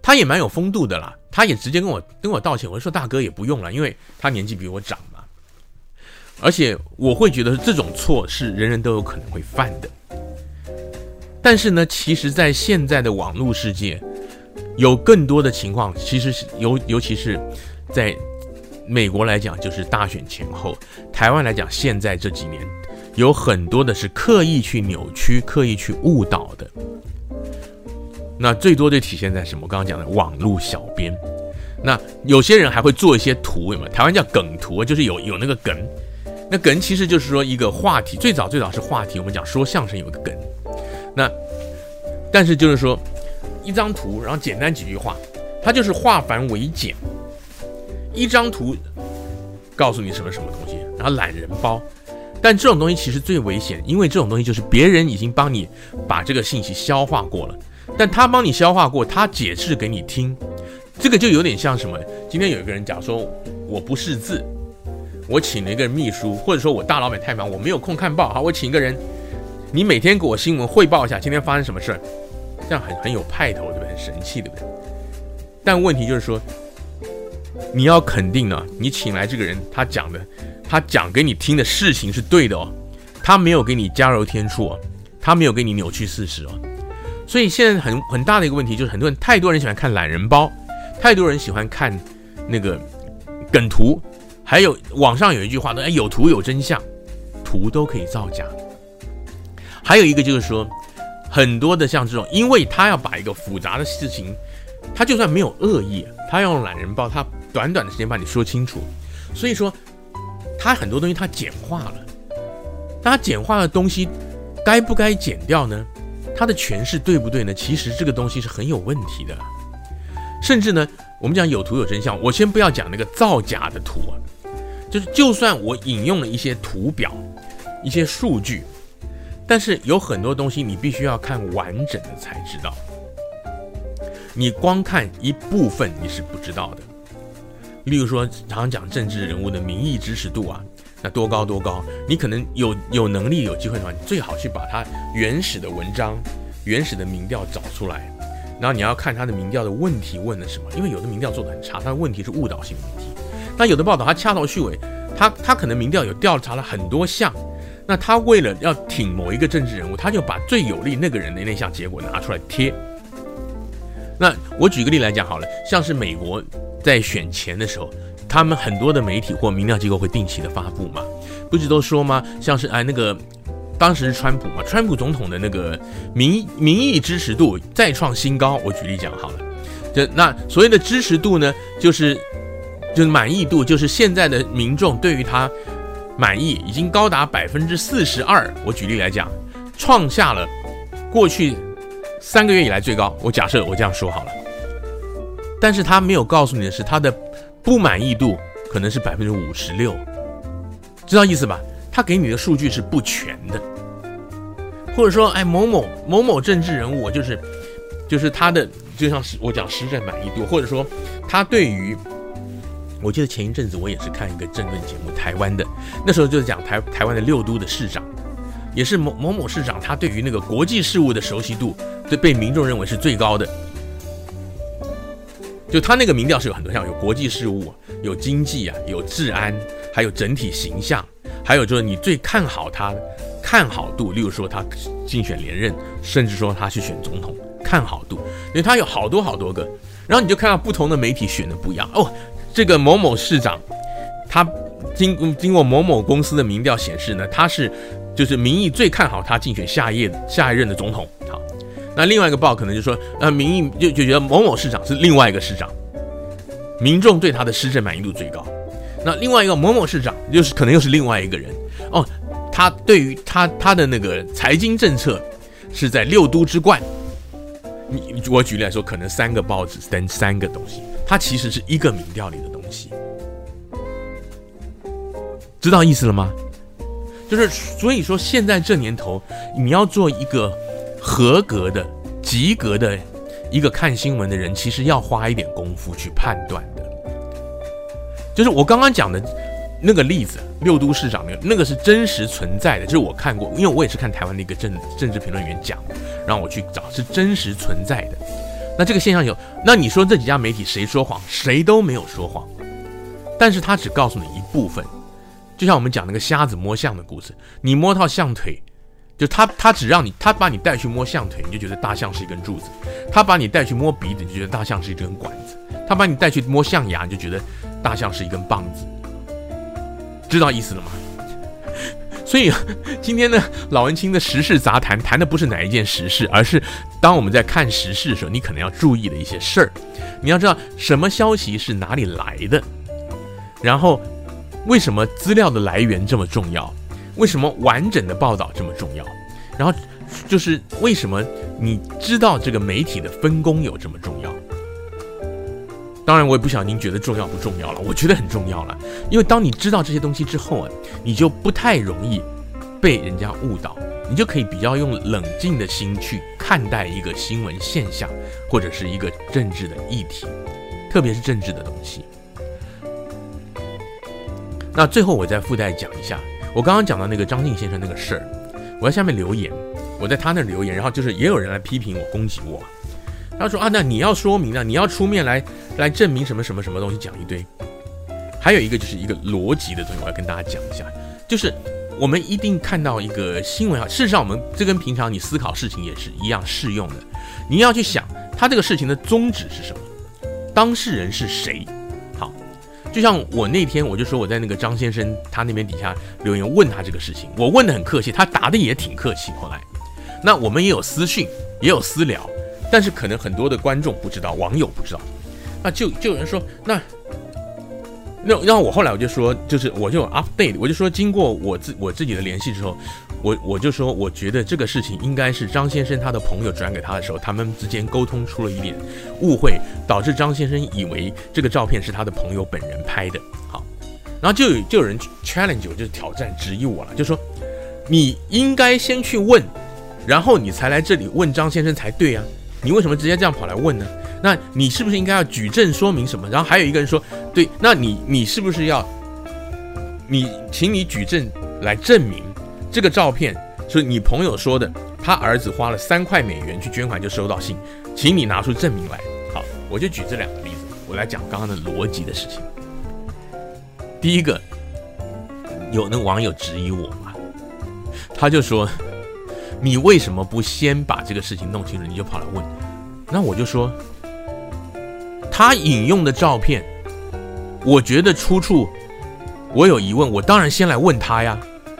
他也蛮有风度的啦，他也直接跟我跟我道歉。我说大哥也不用了，因为他年纪比我长嘛。而且我会觉得这种错是人人都有可能会犯的。但是呢，其实，在现在的网络世界，有更多的情况，其实是尤尤其是在美国来讲，就是大选前后；台湾来讲，现在这几年，有很多的是刻意去扭曲、刻意去误导的。那最多就体现在什么？我刚刚讲的网络小编。那有些人还会做一些图，有没有？台湾叫梗图，就是有有那个梗。那梗其实就是说一个话题，最早最早是话题。我们讲说相声有个梗。那，但是就是说，一张图，然后简单几句话，它就是化繁为简。一张图告诉你什么什么东西，然后懒人包。但这种东西其实最危险，因为这种东西就是别人已经帮你把这个信息消化过了，但他帮你消化过，他解释给你听，这个就有点像什么？今天有一个人讲说，我不识字，我请了一个秘书，或者说我大老板太忙，我没有空看报，好，我请一个人。你每天给我新闻汇报一下，今天发生什么事儿，这样很很有派头，对不对？很神气，对不对？但问题就是说，你要肯定呢，你请来这个人，他讲的，他讲给你听的事情是对的哦，他没有给你加油添醋哦，他没有给你扭曲事实哦。所以现在很很大的一个问题就是，很多人太多人喜欢看懒人包，太多人喜欢看那个梗图，还有网上有一句话呢，哎，有图有真相，图都可以造假。还有一个就是说，很多的像这种，因为他要把一个复杂的事情，他就算没有恶意，他要用懒人包，他短短的时间把你说清楚，所以说他很多东西他简化了，他简化的东西该不该剪掉呢？他的诠释对不对呢？其实这个东西是很有问题的，甚至呢，我们讲有图有真相，我先不要讲那个造假的图啊，就是就算我引用了一些图表、一些数据。但是有很多东西你必须要看完整的才知道，你光看一部分你是不知道的。例如说，常常讲政治人物的民意支持度啊，那多高多高？你可能有有能力有机会的话，你最好去把它原始的文章、原始的民调找出来，然后你要看他的民调的问题问了什么，因为有的民调做的很差，他的问题是误导性问题。那有的报道他掐头去尾，他他可能民调有调查了很多项。那他为了要挺某一个政治人物，他就把最有利那个人的那项结果拿出来贴。那我举个例来讲好了，像是美国在选前的时候，他们很多的媒体或民调机构会定期的发布嘛，不是都说吗？像是哎那个当时是川普嘛，川普总统的那个民民意支持度再创新高。我举例讲好了，这那所谓的支持度呢，就是就是满意度，就是现在的民众对于他。满意已经高达百分之四十二。我举例来讲，创下了过去三个月以来最高。我假设我这样说好了，但是他没有告诉你的是，他的不满意度可能是百分之五十六，知道意思吧？他给你的数据是不全的，或者说，哎，某某某某政治人物，我就是就是他的，就像是我讲施政满意度，或者说他对于。我记得前一阵子我也是看一个政论节目，台湾的，那时候就是讲台台湾的六都的市长，也是某某某市长，他对于那个国际事务的熟悉度，对被民众认为是最高的。就他那个民调是有很多项，有国际事务，有经济啊，有治安，还有整体形象，还有就是你最看好他看好度，例如说他竞选连任，甚至说他去选总统，看好度，因为他有好多好多个，然后你就看到不同的媒体选的不一样哦。这个某某市长，他经经过某某公司的民调显示呢，他是就是民意最看好他竞选下一届下一任的总统。好那另外一个报可能就说，呃，民意就就觉得某某市长是另外一个市长，民众对他的施政满意度最高。那另外一个某某市长又是可能又是另外一个人哦，他对于他他的那个财经政策是在六都之冠。你我举例来说，可能三个报纸登三个东西，它其实是一个民调里的东西，知道意思了吗？就是所以说现在这年头，你要做一个。合格的、及格的一个看新闻的人，其实要花一点功夫去判断的。就是我刚刚讲的那个例子，六都市长那个，那个是真实存在的，就是我看过，因为我也是看台湾的一个政政治评论员讲，让我去找，是真实存在的。那这个现象有，那你说这几家媒体谁说谎？谁都没有说谎，但是他只告诉你一部分，就像我们讲那个瞎子摸象的故事，你摸到象腿。就他，他只让你，他把你带去摸象腿，你就觉得大象是一根柱子；他把你带去摸鼻子，你就觉得大象是一根管子；他把你带去摸象牙，你就觉得大象是一根棒子。知道意思了吗？所以今天呢，老文青的时事杂谈谈的不是哪一件时事，而是当我们在看时事的时候，你可能要注意的一些事儿。你要知道什么消息是哪里来的，然后为什么资料的来源这么重要。为什么完整的报道这么重要？然后就是为什么你知道这个媒体的分工有这么重要？当然，我也不晓得您觉得重要不重要了。我觉得很重要了，因为当你知道这些东西之后啊，你就不太容易被人家误导，你就可以比较用冷静的心去看待一个新闻现象或者是一个政治的议题，特别是政治的东西。那最后我再附带讲一下。我刚刚讲到那个张晋先生那个事儿，我在下面留言，我在他那留言，然后就是也有人来批评我、攻击我。他说啊，那你要说明啊，你要出面来来证明什么什么什么东西，讲一堆。还有一个就是一个逻辑的东西，我要跟大家讲一下，就是我们一定看到一个新闻啊，事实上我们这跟平常你思考事情也是一样适用的。你要去想他这个事情的宗旨是什么，当事人是谁。好就像我那天我就说我在那个张先生他那边底下留言问他这个事情，我问得很客气，他答得也挺客气。后来，那我们也有私讯，也有私聊，但是可能很多的观众不知道，网友不知道，那就就有人说那。那然后我后来我就说，就是我就 update，我就说经过我自我自己的联系之后，我我就说我觉得这个事情应该是张先生他的朋友转给他的时候，他们之间沟通出了一点误会，导致张先生以为这个照片是他的朋友本人拍的。好，然后就有就有人 challenge 我，就是挑战质疑我了，就说你应该先去问，然后你才来这里问张先生才对啊，你为什么直接这样跑来问呢？那你是不是应该要举证说明什么？然后还有一个人说，对，那你你是不是要，你请你举证来证明这个照片是你朋友说的，他儿子花了三块美元去捐款就收到信，请你拿出证明来。好，我就举这两个例子，我来讲刚刚的逻辑的事情。第一个，有那个网友质疑我嘛，他就说，你为什么不先把这个事情弄清楚，你就跑来问？那我就说。他引用的照片，我觉得出处，我有疑问，我当然先来问他呀，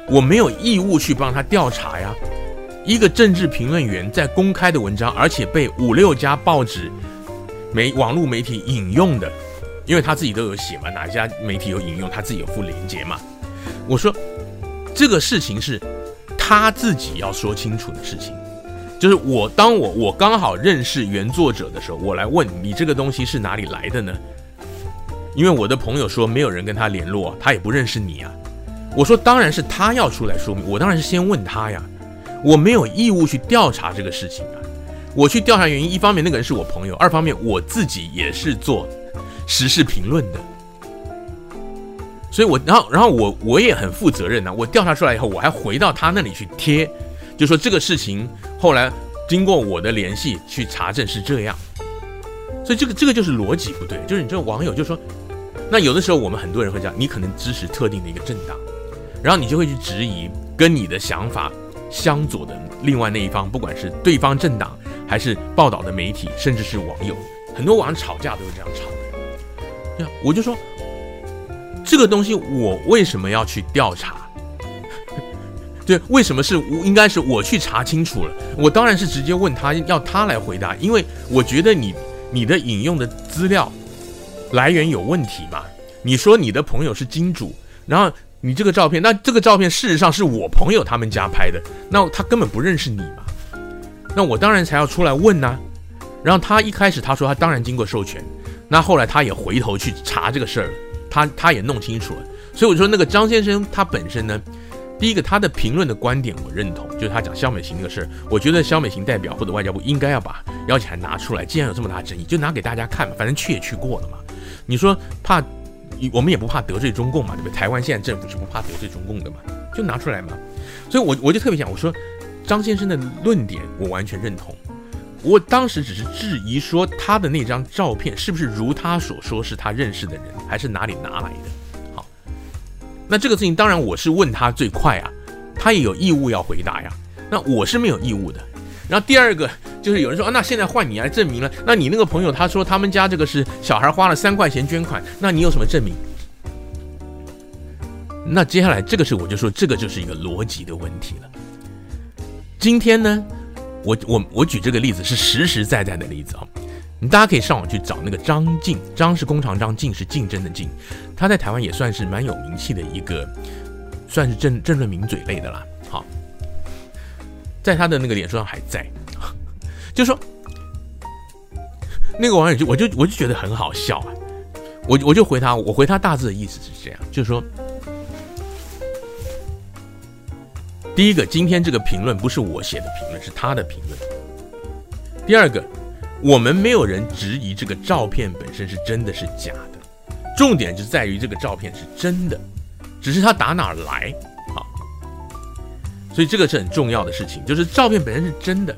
我没有义务去帮他调查呀。一个政治评论员在公开的文章，而且被五六家报纸、媒网络媒体引用的，因为他自己都有写嘛，哪家媒体有引用，他自己有附连接嘛。我说这个事情是他自己要说清楚的事情。就是我，当我我刚好认识原作者的时候，我来问你这个东西是哪里来的呢？因为我的朋友说没有人跟他联络，他也不认识你啊。我说当然是他要出来说明，我当然是先问他呀。我没有义务去调查这个事情啊。我去调查原因，一方面那个人是我朋友，二方面我自己也是做时事评论的，所以我然后然后我我也很负责任呐、我调查出来以后，我还回到他那里去贴，就说这个事情后来经过我的联系去查证是这样，所以这个这个就是逻辑不对，就是你这个网友就说，那有的时候我们很多人会讲，你可能支持特定的一个政党，然后你就会去质疑跟你的想法相左的另外那一方，不管是对方政党还是报道的媒体，甚至是网友，很多网上吵架都是这样吵的，对啊，我就说。这个东西我为什么要去调查？对，为什么是应该是我去查清楚了？我当然是直接问他，要他来回答，因为我觉得你你的引用的资料来源有问题嘛。你说你的朋友是金主，然后你这个照片，那这个照片事实上是我朋友他们家拍的，那他根本不认识你嘛。那我当然才要出来问呐。然后他一开始他说他当然经过授权，那后来他也回头去查这个事儿了。他他也弄清楚了，所以我说那个张先生他本身呢，第一个他的评论的观点我认同，就是他讲肖美琴那个事儿，我觉得肖美琴代表或者外交部应该要把邀请函拿出来，既然有这么大争议，就拿给大家看嘛，反正去也去过了嘛。你说怕，我们也不怕得罪中共嘛，对不对？台湾现在政府是不怕得罪中共的嘛，就拿出来嘛。所以我我就特别想，我说张先生的论点我完全认同。我当时只是质疑说，他的那张照片是不是如他所说是他认识的人，还是哪里拿来的？好，那这个事情当然我是问他最快啊，他也有义务要回答呀。那我是没有义务的。然后第二个就是有人说啊，那现在换你来证明了，那你那个朋友他说他们家这个是小孩花了三块钱捐款，那你有什么证明？那接下来这个是我就说这个就是一个逻辑的问题了。今天呢？我我我举这个例子是实实在在的例子啊，你大家可以上网去找那个张静，张是弓长张，静是竞争的竞，他在台湾也算是蛮有名气的一个，算是政政论名嘴类的啦。好，在他的那个脸书上还在，就说那个网友就我就我就觉得很好笑啊，我我就回他，我回他大致的意思是这样，就是说。第一个，今天这个评论不是我写的评论，是他的评论。第二个，我们没有人质疑这个照片本身是真的是假的，重点就在于这个照片是真的，只是他打哪儿来啊？所以这个是很重要的事情，就是照片本身是真的。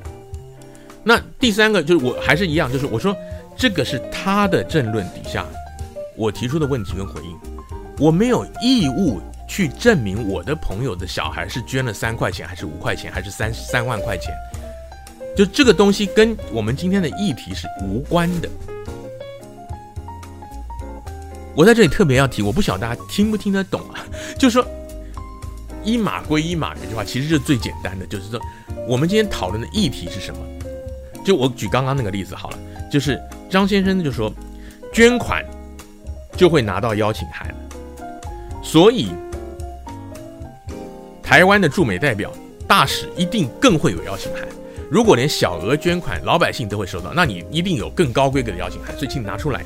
那第三个就是我还是一样，就是我说这个是他的政论底下我提出的问题跟回应，我没有义务。去证明我的朋友的小孩是捐了三块钱，还是五块钱，还是三三万块钱？就这个东西跟我们今天的议题是无关的。我在这里特别要提，我不晓得大家听不听得懂啊？就是说，一码归一码这句话，其实是最简单的，就是说，我们今天讨论的议题是什么？就我举刚刚那个例子好了，就是张先生就说，捐款就会拿到邀请函，所以。台湾的驻美代表、大使一定更会有邀请函。如果连小额捐款老百姓都会收到，那你一定有更高规格的邀请函。所以请你拿出来。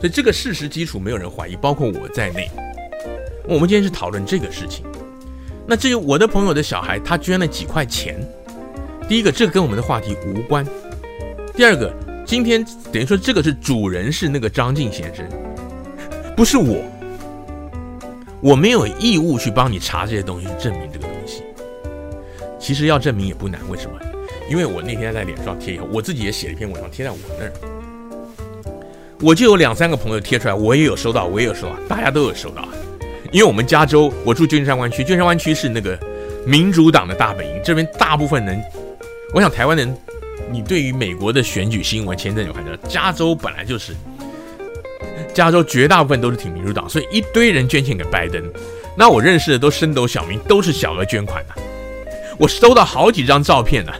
所以这个事实基础没有人怀疑，包括我在内。我们今天是讨论这个事情。那至于我的朋友的小孩，他捐了几块钱。第一个，这跟我们的话题无关。第二个，今天等于说这个是主人是那个张晋先生，不是我。我没有义务去帮你查这些东西，去证明这个东西。其实要证明也不难，为什么？因为我那天在脸上贴以后，我自己也写了一篇文章贴在我那儿，我就有两三个朋友贴出来，我也有收到，我也有收到，大家都有收到。因为我们加州，我住绢山湾区，绢山湾区是那个民主党的大本营，这边大部分人，我想台湾人，你对于美国的选举新闻，前阵有看到，加州本来就是。加州绝大部分都是挺民主党，所以一堆人捐钱给拜登。那我认识的都升斗小民，都是小额捐款的。我收到好几张照片呢。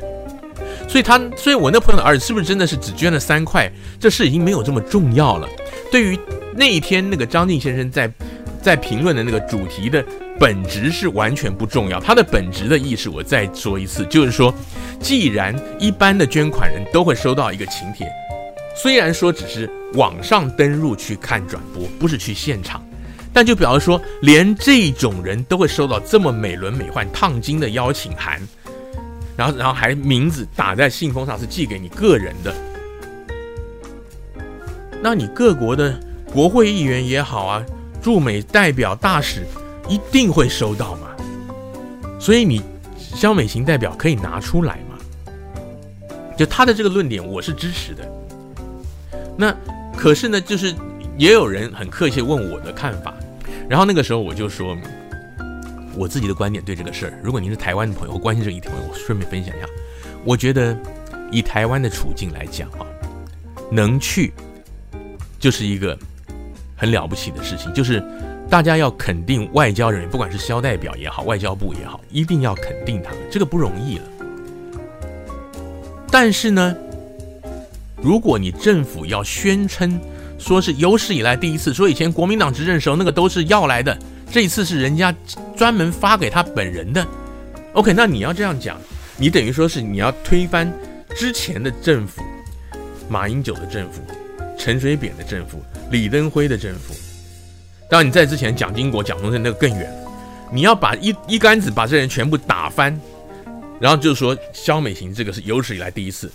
所以他，所以我那朋友的儿子是不是真的是只捐了三块？这事已经没有这么重要了。对于那一天那个张晋先生在在评论的那个主题的本质是完全不重要。他的本质的意思，我再说一次，就是说，既然一般的捐款人都会收到一个请帖。虽然说只是网上登入去看转播，不是去现场，但就表示说，连这种人都会收到这么美轮美奂、烫金的邀请函，然后然后还名字打在信封上，是寄给你个人的。那你各国的国会议员也好啊，驻美代表大使一定会收到嘛。所以你肖美琴代表可以拿出来嘛？就他的这个论点，我是支持的。那可是呢，就是也有人很客气问我的看法，然后那个时候我就说我自己的观点对这个事儿。如果您是台湾的朋友，或关心这个议题，我顺便分享一下。我觉得以台湾的处境来讲啊，能去就是一个很了不起的事情，就是大家要肯定外交人员，不管是萧代表也好，外交部也好，一定要肯定他们，这个不容易了。但是呢，如果你政府要宣称说是有史以来第一次，说以前国民党执政时候那个都是要来的，这一次是人家专门发给他本人的，OK，那你要这样讲，你等于说是你要推翻之前的政府，马英九的政府、陈水扁的政府、李登辉的政府，当然你在之前蒋经国、蒋中正那个更远，你要把一一竿子把这人全部打翻。然后就是说，萧美琴这个是有史以来第一次。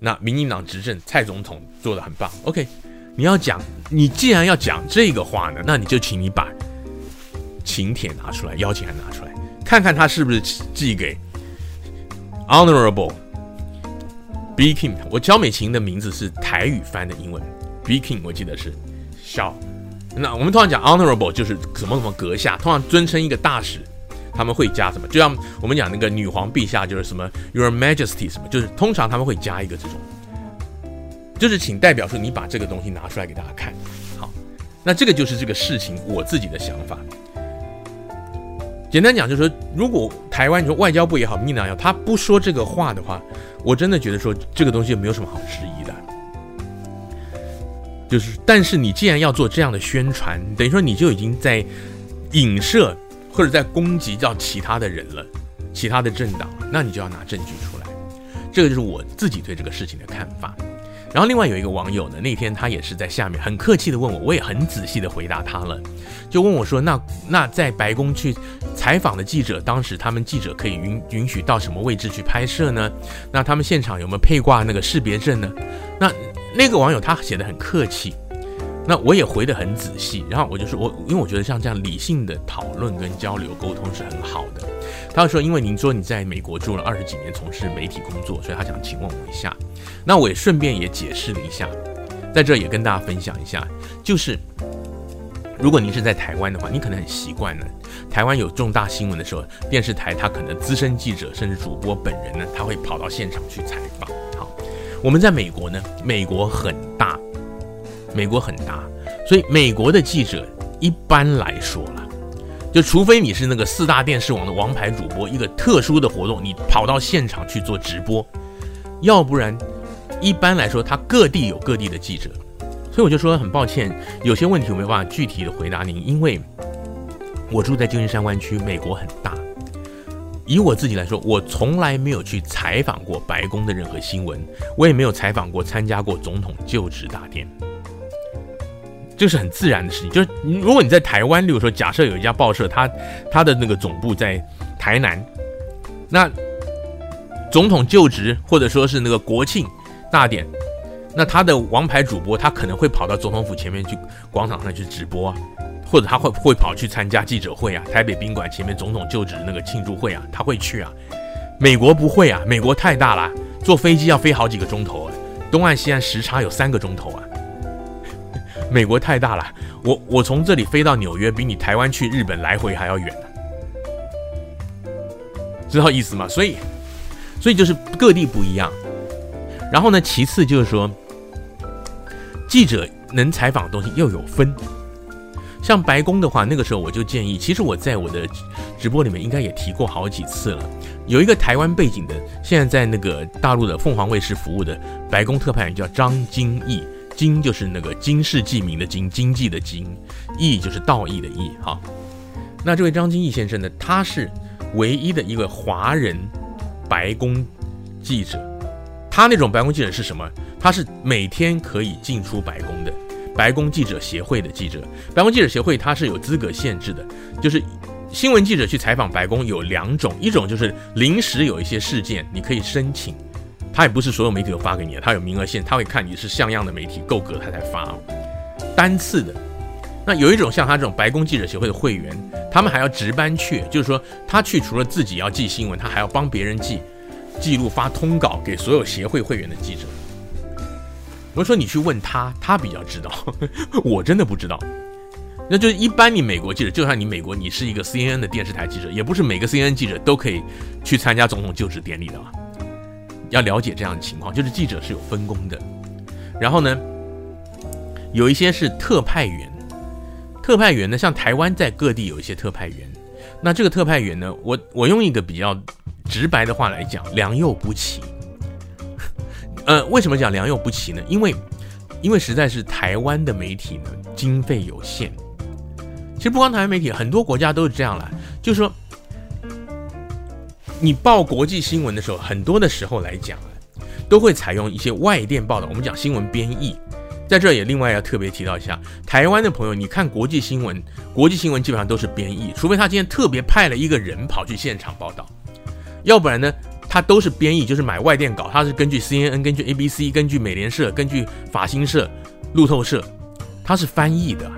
那民进党执政，蔡总统做的很棒。OK，你要讲，你既然要讲这个话呢，那你就请你把请帖拿出来，邀请函拿出来，看看他是不是寄给 Honorable B King。我焦美琴的名字是台语翻的英文，B King 我记得是小。那我们通常讲 Honorable 就是什么什么阁下，通常尊称一个大使。他们会加什么？就像我们讲那个女皇陛下，就是什么 Your Majesty 什么，就是通常他们会加一个这种，就是请代表说你把这个东西拿出来给大家看。好，那这个就是这个事情我自己的想法。简单讲就是说，如果台湾你说外交部也好，民进党也好，他不说这个话的话，我真的觉得说这个东西没有什么好质疑的。就是，但是你既然要做这样的宣传，等于说你就已经在影射。或者在攻击到其他的人了，其他的政党，那你就要拿证据出来。这个就是我自己对这个事情的看法。然后另外有一个网友呢，那天他也是在下面很客气的问我，我也很仔细的回答他了，就问我说：“那那在白宫去采访的记者，当时他们记者可以允允许到什么位置去拍摄呢？那他们现场有没有配挂那个识别证呢？”那那个网友他写的很客气。那我也回得很仔细，然后我就说，我因为我觉得像这样理性的讨论跟交流沟通是很好的。他说，因为您说你在美国住了二十几年，从事媒体工作，所以他想请问我一下。那我也顺便也解释了一下，在这也跟大家分享一下，就是如果您是在台湾的话，你可能很习惯呢，台湾有重大新闻的时候，电视台他可能资深记者甚至主播本人呢，他会跑到现场去采访。好，我们在美国呢，美国很大。美国很大，所以美国的记者一般来说啦，就除非你是那个四大电视网的王牌主播，一个特殊的活动，你跑到现场去做直播，要不然一般来说他各地有各地的记者，所以我就说很抱歉，有些问题我没有办法具体的回答您，因为我住在旧金山湾区，美国很大，以我自己来说，我从来没有去采访过白宫的任何新闻，我也没有采访过参加过总统就职大典。这是很自然的事情，就是如果你在台湾，例如说，假设有一家报社，它它的那个总部在台南，那总统就职或者说是那个国庆大典，那他的王牌主播他可能会跑到总统府前面去广场上去直播，或者他会会跑去参加记者会啊，台北宾馆前面总统就职那个庆祝会啊，他会去啊。美国不会啊，美国太大了，坐飞机要飞好几个钟头，东岸西岸时差有三个钟头啊。美国太大了，我我从这里飞到纽约，比你台湾去日本来回还要远，知道意思吗？所以，所以就是各地不一样。然后呢，其次就是说，记者能采访的东西又有分。像白宫的话，那个时候我就建议，其实我在我的直播里面应该也提过好几次了。有一个台湾背景的，现在在那个大陆的凤凰卫视服务的白宫特派员叫张金义。经就是那个经世济民的经，经济的经，义就是道义的义。哈，那这位张金义先生呢，他是唯一的一个华人白宫记者。他那种白宫记者是什么？他是每天可以进出白宫的白宫记者协会的记者。白宫记者协会他是有资格限制的，就是新闻记者去采访白宫有两种，一种就是临时有一些事件，你可以申请。他也不是所有媒体都发给你的，他有名额限，他会看你是像样的媒体够格，他才发。单次的，那有一种像他这种白宫记者协会的会员，他们还要值班去，就是说他去除了自己要记新闻，他还要帮别人记记录、发通稿给所有协会会员的记者。我说你去问他，他比较知道，我真的不知道。那就是一般你美国记者，就像你美国，你是一个 CNN 的电视台记者，也不是每个 CNN 记者都可以去参加总统就职典礼的啊。要了解这样的情况，就是记者是有分工的。然后呢，有一些是特派员，特派员呢，像台湾在各地有一些特派员。那这个特派员呢，我我用一个比较直白的话来讲，良莠不齐。呃，为什么讲良莠不齐呢？因为，因为实在是台湾的媒体呢，经费有限。其实不光台湾媒体，很多国家都是这样啦。就是说，你报国际新闻的时候，很多的时候来讲啊，都会采用一些外电报道。我们讲新闻编译，在这也另外要特别提到一下，台湾的朋友，你看国际新闻，国际新闻基本上都是编译，除非他今天特别派了一个人跑去现场报道，要不然呢，他都是编译，就是买外电稿，他是根据 CNN、根据 ABC、根据美联社、根据法新社、路透社，他是翻译的，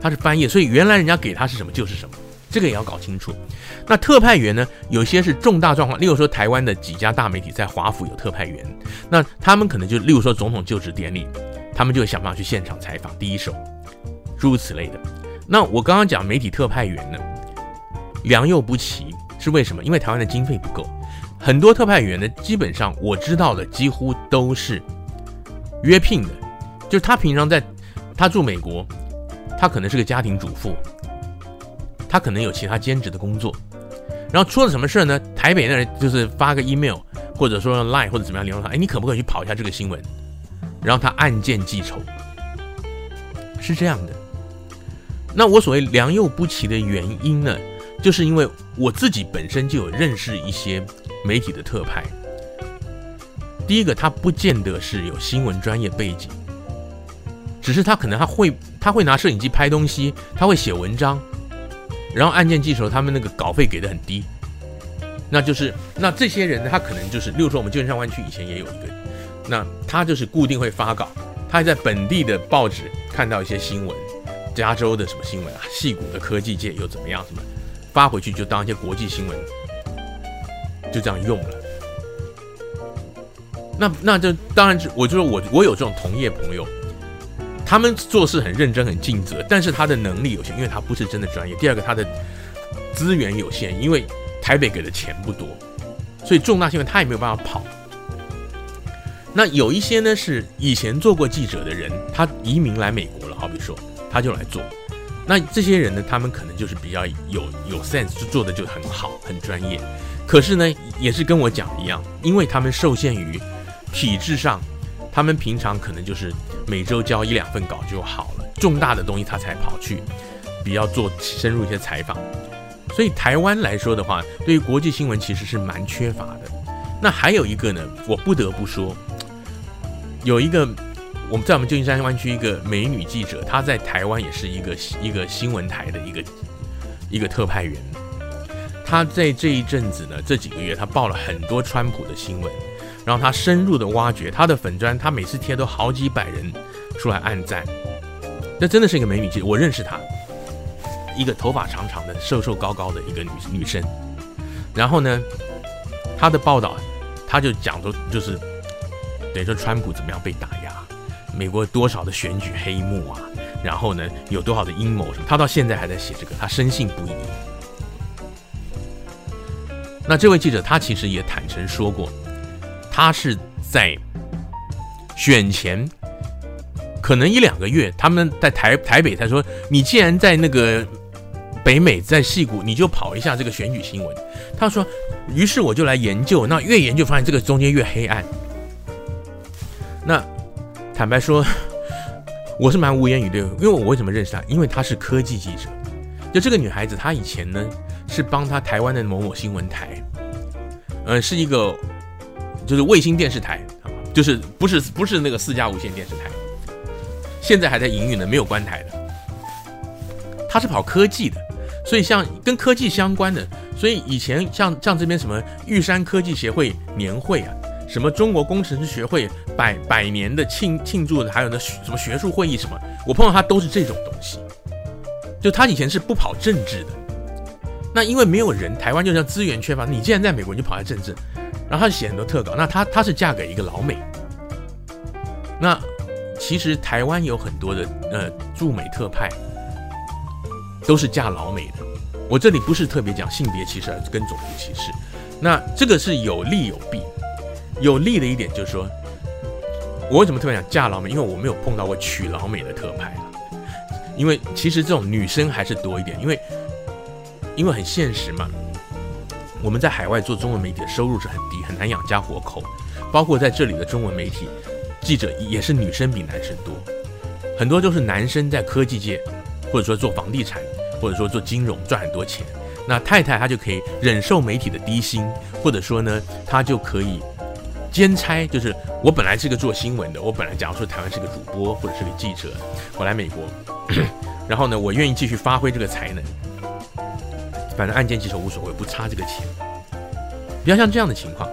他是翻译，所以原来人家给他是什么就是什么，这个也要搞清楚。那特派员呢，有些是重大状况，例如说台湾的几家大媒体在华府有特派员，那他们可能就例如说总统就职典礼，他们就想办法去现场采访第一手，诸如此类的。那我刚刚讲媒体特派员呢，良莠不齐是为什么？因为台湾的经费不够。很多特派员呢，基本上我知道的几乎都是约聘的，就是他平常在，他住美国，他可能是个家庭主妇，他可能有其他兼职的工作，然后出了什么事呢？台北那人就是发个 email，或者说 line 或者怎么样联络他，哎，你可不可以去跑一下这个新闻？然后他按件记仇，是这样的。那我所谓良莠不齐的原因呢，就是因为我自己本身就有认识一些。媒体的特派，第一个他不见得是有新闻专业背景，只是他可能他会他会拿摄影机拍东西，他会写文章，然后按件计酬，他们那个稿费给的很低，那就是那这些人呢，他可能就是，例如说我们旧金山湾区以前也有一个，那他就是固定会发稿，他还在本地的报纸看到一些新闻，加州的什么新闻啊，矽谷的科技界又怎么样什么，发回去就当一些国际新闻。就这样用了，那那就当然，我就说我我有这种同业朋友，他们做事很认真很尽责，但是他的能力有限，因为他不是真的专业。第二个，他的资源有限，因为台北给的钱不多，所以重大新闻他也没有办法跑。那有一些呢是以前做过记者的人，他移民来美国了，好比说他就来做。那这些人呢，他们可能就是比较有有 sense，就做的就很好，很专业。可是呢，也是跟我讲一样，因为他们受限于体制上，他们平常可能就是每周交一两份稿就好了，重大的东西他才跑去比较做深入一些采访。所以台湾来说的话，对于国际新闻其实是蛮缺乏的。那还有一个呢，我不得不说，有一个我们在我们旧金山湾区一个美女记者，她在台湾也是一个一个新闻台的一个一个特派员。她在这一阵子呢，这几个月她报了很多川普的新闻，然后他深入的挖掘他的粉砖，他每次贴都好几百人出来按赞，这真的是一个美女记者，我认识她，一个头发长长的、瘦瘦高高的一个女女生。然后呢，她的报道，她就讲说，就是等于说川普怎么样被打压，美国多少的选举黑幕啊，然后呢有多少的阴谋什么，她到现在还在写这个，她深信不疑。那这位记者他其实也坦诚说过，他是在选前可能一两个月，他们在台台北他说，你既然在那个北美在戏谷，你就跑一下这个选举新闻。他说，于是我就来研究，那越研究发现这个中间越黑暗。那坦白说，我是蛮无言以对，因为我为什么认识他？因为他是科技记者。就这个女孩子，她以前呢。是帮他台湾的某某新闻台，呃，是一个就是卫星电视台，就是不是不是那个四家无线电视台，现在还在营运呢，没有关台的。他是跑科技的，所以像跟科技相关的，所以以前像像这边什么玉山科技协会年会啊，什么中国工程师学会百百年的庆庆祝，还有那什么学术会议什么，我碰到他都是这种东西。就他以前是不跑政治的。那因为没有人，台湾就像资源缺乏，你既然在美国，你就跑来政治，然后他就写很多特稿。那他他是嫁给一个老美。那其实台湾有很多的呃驻美特派，都是嫁老美的。我这里不是特别讲性别歧视，而是跟种族歧视。那这个是有利有弊。有利的一点就是说，我为什么特别讲嫁老美？因为我没有碰到过娶老美的特派啊。因为其实这种女生还是多一点，因为因为很现实嘛。我们在海外做中文媒体的收入是很低，很难养家活口。包括在这里的中文媒体记者也是女生比男生多，很多都是男生在科技界，或者说做房地产，或者说做金融赚很多钱。那太太她就可以忍受媒体的低薪，或者说呢，她就可以。兼差就是我本来是个做新闻的，我本来假如说台湾是个主播或者是个记者，我来美国，然后呢，我愿意继续发挥这个才能，反正案件记者无所谓，不差这个钱，比较像这样的情况。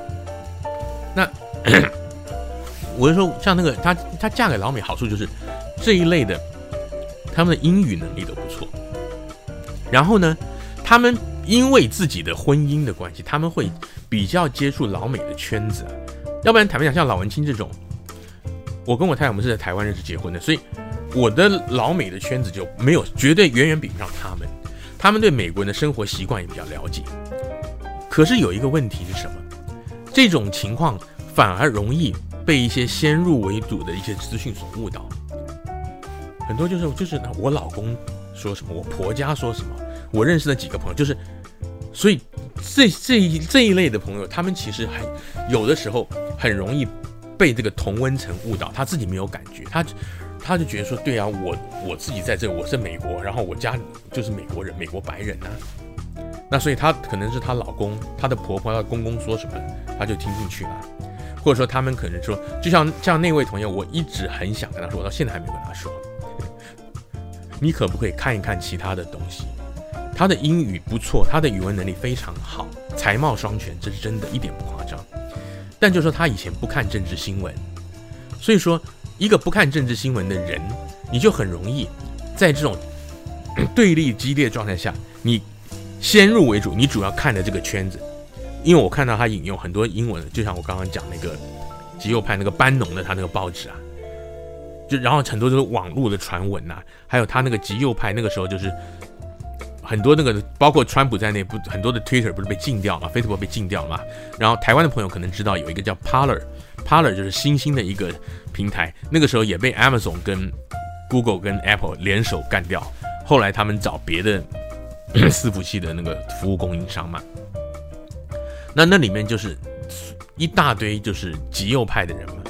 那 我就说，像那个她她嫁给老美，好处就是这一类的，他们的英语能力都不错。然后呢，他们因为自己的婚姻的关系，他们会比较接触老美的圈子。要不然坦白讲，像老文青这种，我跟我太太我们是在台湾认识结婚的，所以我的老美的圈子就没有绝对远远比不上他们。他们对美国人的生活习惯也比较了解。可是有一个问题是什么？这种情况反而容易被一些先入为主的一些资讯所误导。很多就是就是我老公说什么，我婆家说什么，我认识的几个朋友就是，所以。这这一这一类的朋友，他们其实很有的时候很容易被这个同温层误导，他自己没有感觉，他他就觉得说，对啊，我我自己在这，我是美国，然后我家就是美国人，美国白人呐、那所以他可能是她老公、她的婆婆、她的公公说什么，他就听进去了，或者说他们可能说，就像像那位同学，我一直很想跟他说，我到现在还没有跟他说，你可不可以看一看其他的东西？他的英语不错，他的语文能力非常好，才貌双全，这是真的，一点不夸张。但就说他以前不看政治新闻，所以说一个不看政治新闻的人，你就很容易在这种 对立激烈状态下，你先入为主，你主要看的这个圈子。因为我看到他引用很多英文，就像我刚刚讲那个极右派那个班农的他那个报纸啊，就然后很多都是网络的传闻呐，还有他那个极右派那个时候就是。很多那个包括川普在内，不很多的 Twitter 不是被禁掉了，Facebook 被禁掉了嘛。然后台湾的朋友可能知道有一个叫 palor Parler 就是新兴的一个平台，那个时候也被 Amazon 跟 Google 跟 Apple 联手干掉。后来他们找别的 伺服器的那个服务供应商嘛。那那里面就是一大堆就是极右派的人嘛。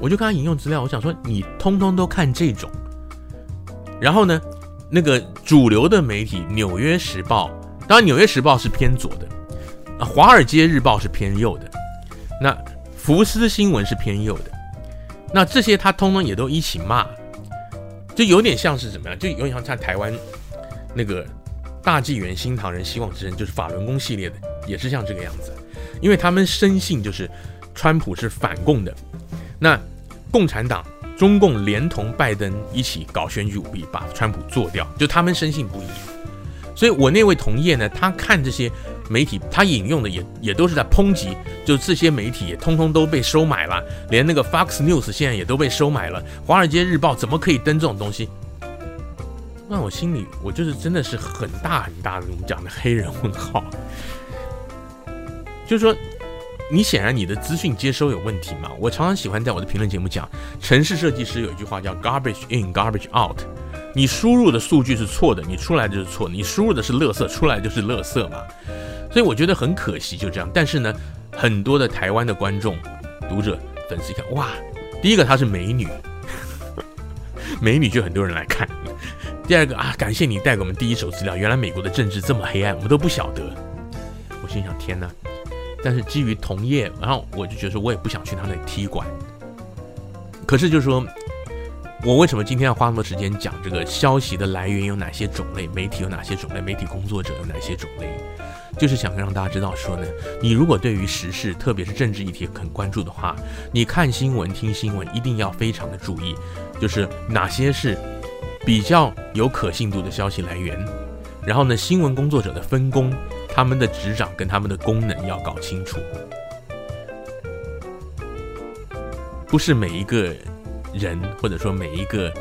我就刚刚引用资料，我想说你通通都看这种，然后呢？那个主流的媒体《纽约时报》，当然《纽约时报》是偏左的，《华尔街日报》是偏右的，那福斯新闻是偏右的，那这些他通通也都一起骂，就有点像是怎么样？就有点像在台湾那个大纪元、新唐人、希望之声，就是法轮功系列的，也是像这个样子，因为他们深信就是川普是反共的，那共产党。中共连同拜登一起搞选举舞弊，把川普做掉，就他们深信不疑。所以我那位同业呢，他看这些媒体，他引用的也也都是在抨击，就这些媒体也通通都被收买了，连那个 Fox News 现在也都被收买了，《华尔街日报》怎么可以登这种东西？那我心里我就是真的是很大很大的我们讲的黑人问号，就是说。你显然你的资讯接收有问题嘛？我常常喜欢在我的评论节目讲，城市设计师有一句话叫 “garbage in, garbage out”。你输入的数据是错的，你出来就是错；你输入的是垃圾，出来就是垃圾嘛。所以我觉得很可惜，就这样。但是呢，很多的台湾的观众、读者、粉丝一看，哇，第一个她是美女，美女就很多人来看。第二个啊，感谢你带给我们第一手资料，原来美国的政治这么黑暗，我们都不晓得。我心想，天哪！但是基于同业，然后我就觉得说，我也不想去他那踢馆。可是就是说，我为什么今天要花那么多时间讲这个消息的来源有哪些种类，媒体有哪些种类，媒体工作者有哪些种类，就是想让大家知道说呢，你如果对于时事，特别是政治议题很关注的话，你看新闻、听新闻一定要非常的注意，就是哪些是比较有可信度的消息来源。然后呢，新闻工作者的分工，他们的职掌跟他们的功能要搞清楚，不是每一个人或者说每一个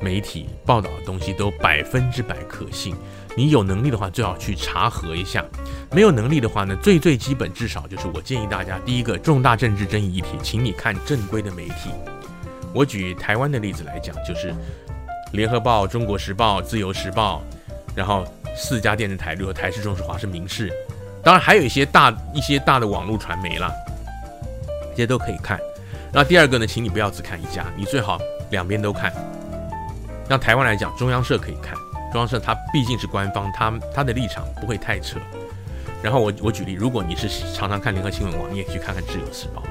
媒体报道的东西都百分之百可信。你有能力的话，最好去查核一下；没有能力的话呢，最最基本至少就是我建议大家，第一个重大政治争议议题，请你看正规的媒体。我举台湾的例子来讲，就是联合报、中国时报、自由时报。然后四家电视台，比如台视、中视、华视、民视，当然还有一些大一些大的网络传媒啦，这些都可以看。那第二个呢，请你不要只看一家，你最好两边都看。那台湾来讲，中央社可以看，中央社它毕竟是官方，它它的立场不会太扯。然后我我举例，如果你是常常看联合新闻网，你也可以去看看自由时报，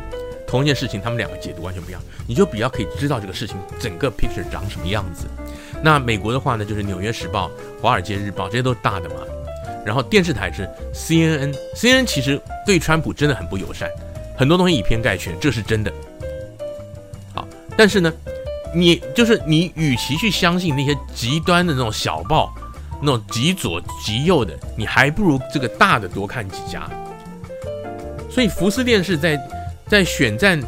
同一件事情，他们两个解读完全不一样，你就比较可以知道这个事情整个 picture 长什么样子。那美国的话呢，就是《纽约时报》、《华尔街日报》，这些都是大的嘛。然后电视台是 CNN，CNN 其实对川普真的很不友善，很多东西以偏概全，这是真的。但是呢，你就是你，与其去相信那些极端的那种小报，那种极左极右的，你还不如这个大的多看几家。所以福斯电视在在选战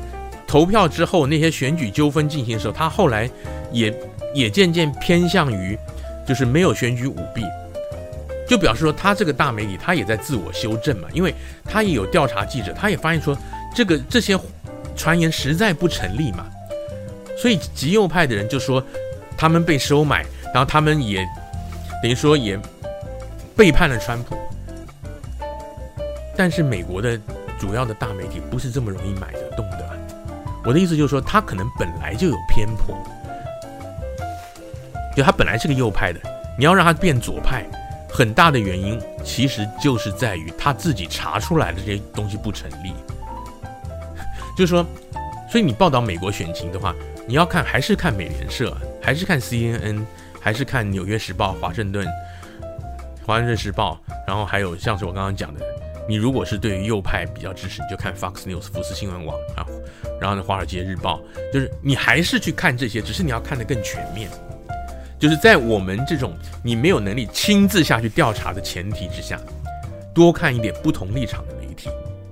投票之后，那些选举纠纷进行的时候，他后来也。也渐渐偏向于，就是没有选举舞弊，就表示说他这个大媒体他也在自我修正嘛，因为他也有调查记者，他也发现说这个这些传言实在不成立嘛，所以极右派的人就说他们被收买，然后他们也等于说也背叛了川普，但是美国的主要的大媒体不是这么容易买得动的，我的意思就是说他可能本来就有偏颇。就他本来是个右派的，你要让他变左派，很大的原因其实就是在于他自己查出来的这些东西不成立。就是说，所以你报道美国选情的话，你要看还是看美联社，还是看 CNN，还是看纽约时报、华盛顿、华盛顿时报，然后还有像是我刚刚讲的，你如果是对于右派比较支持，你就看 Fox News 福斯新闻网啊，然后呢，华尔街日报，就是你还是去看这些，只是你要看得更全面。就是在我们这种你没有能力亲自下去调查的前提之下，多看一点不同立场的媒体，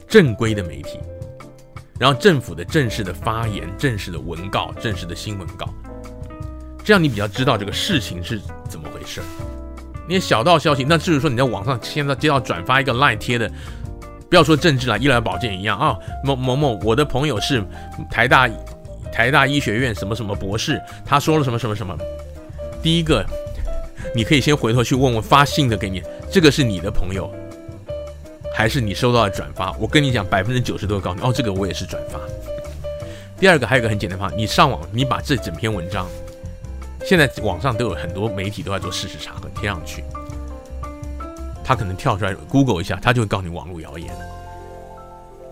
正规的媒体，然后政府的正式的发言、正式的文告、正式的新闻稿，这样你比较知道这个事情是怎么回事。那些小道消息，那至于说你在网上现在接到转发一个 line 贴的，不要说政治啦，医疗保健一样啊，某某某，我的朋友是台大台大医学院什么什么博士，他说了什么什么什么。第一个，你可以先回头去问问发信的给你，这个是你的朋友，还是你收到的转发？我跟你讲，百分之九十都会告诉你，哦，这个我也是转发。第二个，还有一个很简单的方法，你上网，你把这整篇文章，现在网上都有很多媒体都在做事实查核，贴上去，他可能跳出来 Google 一下，他就会告诉你网络谣言，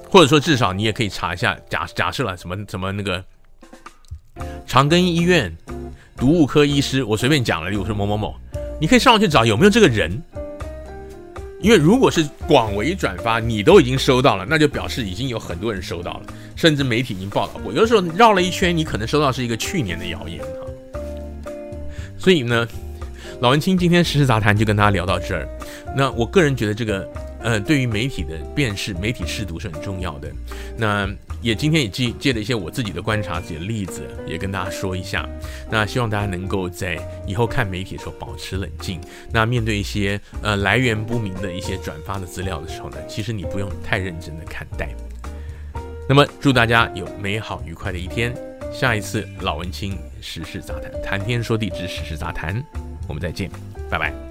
或者说至少你也可以查一下，假假设了什么什么那个长庚医院。毒物科医师，我随便讲了，例如说某某某，你可以上网去找有没有这个人，因为如果是广为转发，你都已经收到了，那就表示已经有很多人收到了，甚至媒体已经报道过。有的时候绕了一圈，你可能收到是一个去年的谣言哈。所以呢，老文青今天时事杂谈就跟大家聊到这儿。那我个人觉得这个。呃，对于媒体的辨识、媒体识读是很重要的。那也今天也借借了一些我自己的观察、自己的例子，也跟大家说一下。那希望大家能够在以后看媒体的时候保持冷静。那面对一些呃来源不明的一些转发的资料的时候呢，其实你不用太认真的看待。那么祝大家有美好愉快的一天。下一次老文青时事杂谈，谈天说地之时事杂谈，我们再见，拜拜。